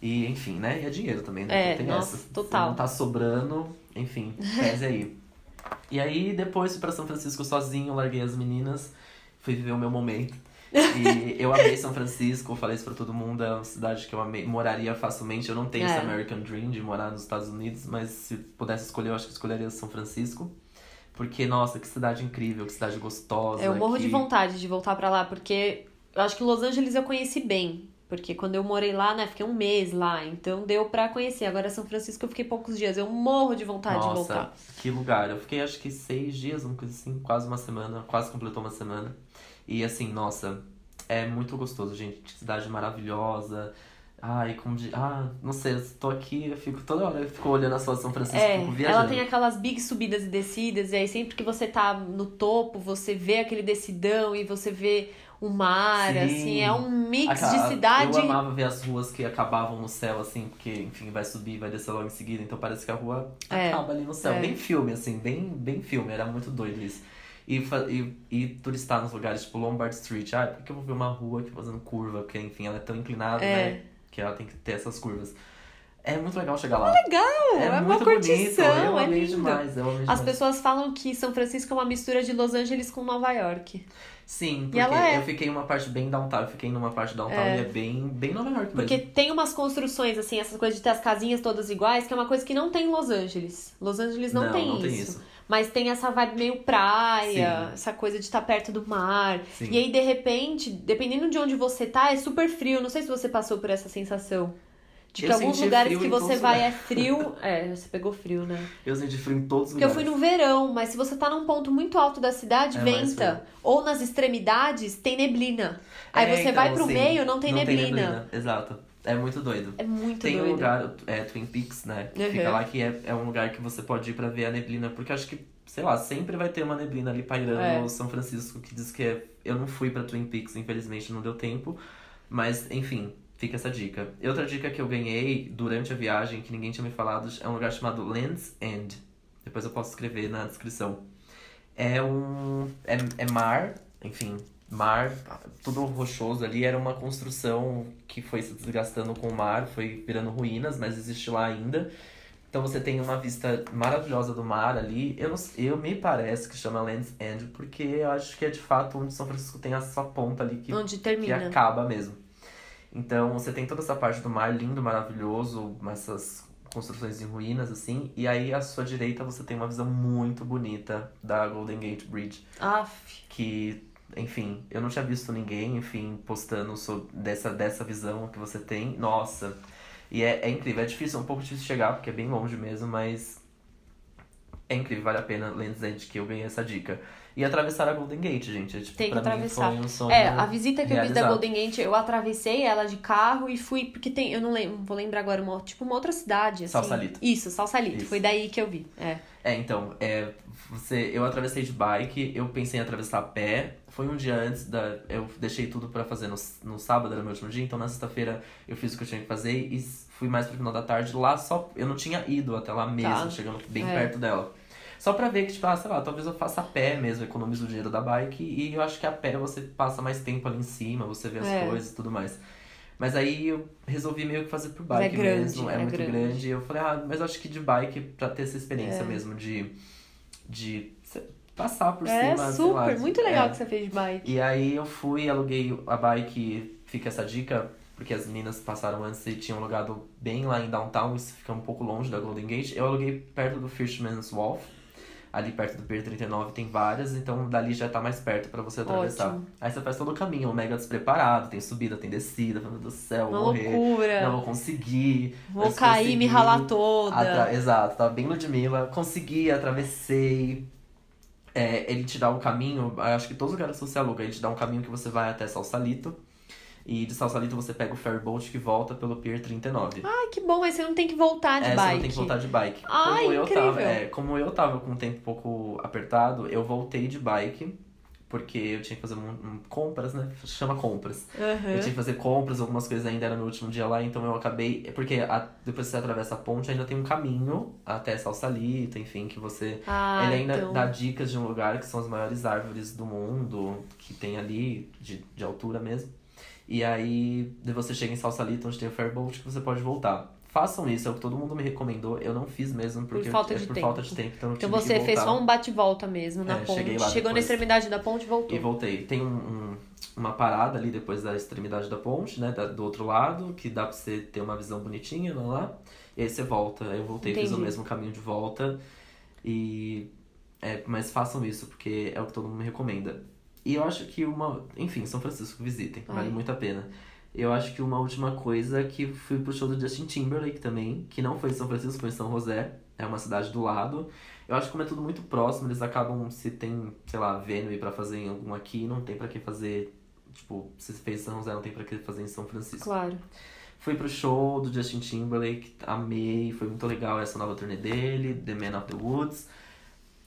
E, enfim, né? E é dinheiro também, né? É, tem nossa, essa. total. Se não tá sobrando, enfim, pese aí. E aí, depois fui pra São Francisco sozinho, larguei as meninas, fui viver o meu momento. E eu amei São Francisco, falei isso pra todo mundo, é uma cidade que eu amei, moraria facilmente. Eu não tenho É. esse American Dream de morar nos Estados Unidos, mas se pudesse escolher, eu acho que escolheria São Francisco. Porque, nossa, que cidade incrível, que cidade gostosa. Eu morro que... de vontade de voltar pra lá, porque eu acho que Los Angeles eu conheci bem. Porque quando eu morei lá, né, fiquei um mês lá, então deu pra conhecer. Agora São Francisco eu fiquei poucos dias, eu morro de vontade de Nossa, voltar. que lugar. Eu fiquei acho que seis dias, uma coisa assim, quase uma semana, quase completou uma semana. E assim, nossa, é muito gostoso, gente. Que cidade maravilhosa. Ai, como de. Ah, não sei, eu tô aqui, eu fico toda hora, eu fico olhando a sua São Francisco, É, viajando. ela tem aquelas big subidas e descidas, e aí sempre que você tá no topo, você vê aquele decidão e você vê o mar, Sim. assim, é um mix de cidade. Eu amava ver as ruas que acabavam no céu, assim, porque, enfim, vai subir, vai descer logo em seguida, então parece que a rua É, acaba ali no céu. é. Bem filme, assim, bem, bem filme, era muito doido isso. E, e, e turistar nos lugares tipo Lombard Street, ah, por que eu vou ver uma rua aqui fazendo curva? Porque, enfim, ela é tão inclinada, É. né? Que ela tem que ter essas curvas. É muito legal chegar lá. legal, é, uma muito curtição, bonito, eu é amei lindo. demais, eu amei As demais. pessoas falam que São Francisco é uma mistura de Los Angeles com Nova York. Sim, porque é. eu fiquei em uma parte bem downtown, eu fiquei numa parte downtown É. e é bem, bem Nova York Porque mesmo. tem umas construções, assim, essas coisas de ter as casinhas todas iguais, que é uma coisa que não tem em Los Angeles. Los Angeles não, Não, tem, não isso. tem isso. Mas tem essa vibe meio praia, Sim. essa coisa de estar perto do mar. Sim. E aí, de repente, dependendo de onde você tá, é super frio. Não sei se você passou por essa sensação. De que Eu alguns lugares que você vai é frio. <laughs> É, você pegou frio, né? Eu senti frio em todos os Porque eu lugares. fui no verão, mas se você tá num ponto muito alto da cidade, É venta. Ou nas extremidades, tem neblina. Aí É, você então, vai pro sim, meio, não tem não neblina. Exato. É muito doido. É muito Tem doido. um lugar, é Twin Peaks, né? Que Uhum. fica lá que é, é um lugar que você pode ir pra ver a neblina, porque acho que, sei lá, sempre vai ter uma neblina ali pairando É. no São Francisco, que diz que é... Eu não fui pra Twin Peaks, infelizmente não deu tempo, mas enfim, fica essa dica. E outra dica que eu ganhei durante a viagem, que ninguém tinha me falado, é um lugar chamado Land's End. Depois eu posso escrever na descrição. É um. É, é mar, enfim, mar, tudo rochoso ali. Era uma construção que foi se desgastando com o mar, foi virando ruínas, mas existe lá ainda. Então você tem uma vista maravilhosa do mar ali. Eu, não, eu me parece que chama Land's End, porque eu acho que é de fato onde São Francisco tem essa ponta ali que Onde que termina. acaba mesmo. Então você tem toda essa parte do mar lindo, maravilhoso, essas construções em ruínas assim, e aí à sua direita você tem uma visão muito bonita da Golden Gate Bridge, Aff. que, enfim, eu não tinha visto ninguém, enfim, postando sobre dessa dessa visão que você tem. Nossa. E é, é incrível, é difícil, é um pouco difícil chegar, porque é bem longe mesmo, mas é incrível, vale a pena Land's End, que eu ganhei essa dica. E atravessar a Golden Gate, gente. É, tipo, Tem que atravessar. mim foi um sonho É, a visita que eu fiz da realizado. Golden Gate, eu atravessei ela de carro e fui, porque tem, eu não lembro, vou lembrar agora, uma, tipo uma outra cidade, assim. Salsalito. Isso, Salsalito, Isso. foi daí que eu vi, é. É, então, é, você, eu atravessei de bike, eu pensei em atravessar a pé. Foi um dia antes da. Eu deixei tudo pra fazer no, no sábado, era meu último dia, então na sexta-feira eu fiz o que eu tinha que fazer e fui mais pro final da tarde. Lá só. Eu não tinha ido até lá mesmo, Tá. chegando bem É. perto dela. Só pra ver que, tipo, ah, sei lá, talvez eu faça a pé mesmo, economizo o dinheiro da bike. E eu acho que a pé você passa mais tempo ali em cima, você vê as É. coisas e tudo mais. Mas aí eu resolvi meio que fazer por é bike grande, mesmo. É, é muito grande. grande. E eu falei, ah, mas eu acho que de bike, pra ter essa experiência É. mesmo de, de passar por É cima. sei super, lá, muito legal é. que você fez de bike. E aí eu fui, aluguei a bike, fica essa dica, porque as meninas passaram antes e tinham alugado bem lá em downtown, isso fica um pouco longe da Golden Gate. Eu aluguei perto do Fisherman's Wharf, ali perto do Pier 39 tem várias, então dali já tá mais perto para você atravessar. Ótimo. Aí você faz todo o caminho, mega despreparado, tem subida, tem descida, meu Deus do céu, Uma morrer. loucura. Não vou conseguir. Vou cair, me consegui. ralar toda. Atra- Exato, tava bem Ludmilla. Consegui, atravessei. É, ele te dá um caminho, acho que todos os lugares você aluga, ele te dá um caminho que você vai até Salsalito. E de Salsalito você pega o ferryboat que volta pelo Pier 39. Ai, que bom, aí você não tem que voltar de é, bike. você não tem que voltar de bike. Ai, como eu incrível. tava, é, como eu tava com o tempo um pouco apertado, eu voltei de bike. Porque eu tinha que fazer um, um- compras, né? Chama compras. Aham. Eu tinha que fazer compras, algumas coisas ainda era no último dia lá, então eu acabei. Porque a- depois que você atravessa a ponte, ainda tem um caminho até Salsalito, enfim, que você. Ah, ele ainda então. dá dicas de um lugar que são as maiores árvores do mundo, que tem ali, de, de altura mesmo. E aí você chega em Salsalito, onde tem o ferryboat, que você pode voltar. Façam isso, é o que todo mundo me recomendou. Eu não fiz mesmo, porque falta é de por tempo. falta de tempo. Então, eu Então você fez só um bate-volta mesmo na É, ponte. Chegou na depois. extremidade da ponte e voltou. E voltei. Tem um, um- uma parada ali depois da extremidade da ponte, né? da- do outro lado, que dá pra você ter uma visão bonitinha lá. lá. E aí você volta. Eu voltei, fiz o Entendi. mesmo caminho de volta. E. É, mas façam isso, porque é o que todo mundo me recomenda. E eu acho que uma. Enfim, São Francisco, visitem. Vale Ai. muito a pena. Eu acho que uma última coisa é que fui pro show do Justin Timberlake também, que não foi em São Francisco, foi em São José. É uma cidade do lado. Eu acho que como é tudo muito próximo, eles acabam, se tem, sei lá, Venue pra fazer em algum aqui, não tem pra que fazer. Tipo, se fez em São José, não tem pra que fazer em São Francisco. Claro. Fui pro show do Justin Timberlake, amei, foi muito legal essa nova turnê dele, The Man of the Woods.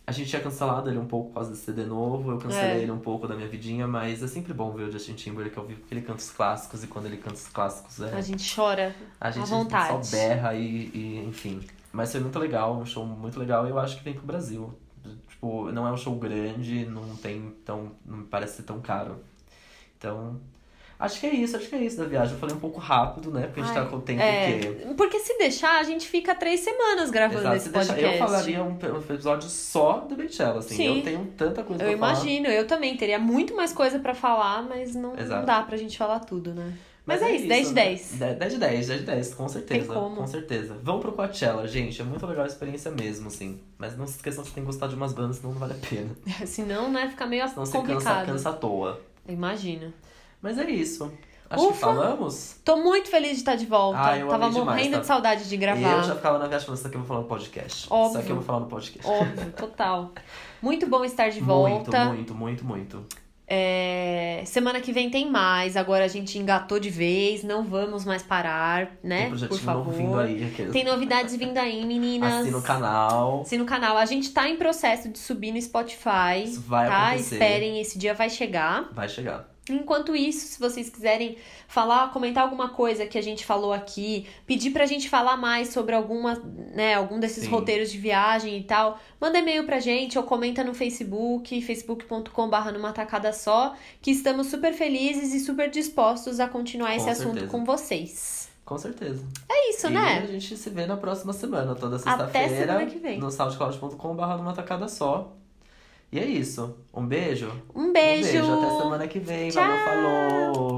A gente tinha cancelado ele um pouco por causa desse CD novo, eu cancelei É. ele um pouco da minha vidinha, mas é sempre bom ver o Justin Timberlake ao vivo, porque ele canta os clássicos e quando ele canta os clássicos é. A gente chora A gente vontade. só berra e, e, enfim. Mas foi muito legal, um show muito legal e eu acho que vem pro Brasil. Tipo, não é um show grande, não tem tão. não me parece ser tão caro. Então. Acho que é isso, acho que é isso da viagem. Eu falei um pouco rápido, né? Porque a gente Ai, tá com o tempo É, que. porque se deixar, a gente fica três semanas gravando Exato, esse se deixar- podcast. eu falaria um, um episódio só do Beychella, assim. Sim. Eu tenho tanta coisa Eu pra falar. imagino, eu também teria muito mais coisa pra falar, mas não, não dá pra gente falar tudo, né? Mas, é, isso, 10 de né? 10. 10 de 10, 10 de 10, com certeza. como. Com certeza. Vão pro Coachella, gente. É muito legal a experiência mesmo, assim. Mas não se esqueçam que tem que gostar de umas bandas, senão não vale a pena. <laughs> Senão, né, fica meio Senão você cansa, complicado. cansa à toa. Imagina. Mas é isso. Acho que Ufa! falamos. Tô muito feliz de estar de volta. Ah, eu Tava amei demais, morrendo tá? de saudade de gravar. Eu já ficava na viagem falando isso aqui eu vou falar no podcast. Óbvio. Isso aqui eu vou falar no podcast. Óbvio, total. <laughs> Muito bom estar de Muito, volta. muito, muito, muito. É, Semana que vem tem mais. Agora a gente engatou de vez. Não vamos mais parar, né? Tem Por favor. novo vindo aí. aqueles- Tem novidades vindo aí, meninas. Assina o canal. Assina o canal. A gente tá em processo de subir no Spotify. Isso vai tá? acontecer. Esperem, esse dia vai chegar. Vai chegar. Enquanto isso, se vocês quiserem falar, comentar alguma coisa que a gente falou aqui, pedir pra gente falar mais sobre alguma, né, algum desses Sim. roteiros de viagem e tal, manda e-mail pra gente ou comenta no Facebook, facebook.com.br numa tacada só, que estamos super felizes e super dispostos a continuar Com esse assunto certeza. com vocês. Com certeza. É isso, e né? a gente se vê na próxima semana, toda Até sexta-feira. semana que vem. No soundcloud.com.br numa tacada só. E é isso. Um beijo. Um beijo. Um beijo. Até semana que vem. Tchau. Falou.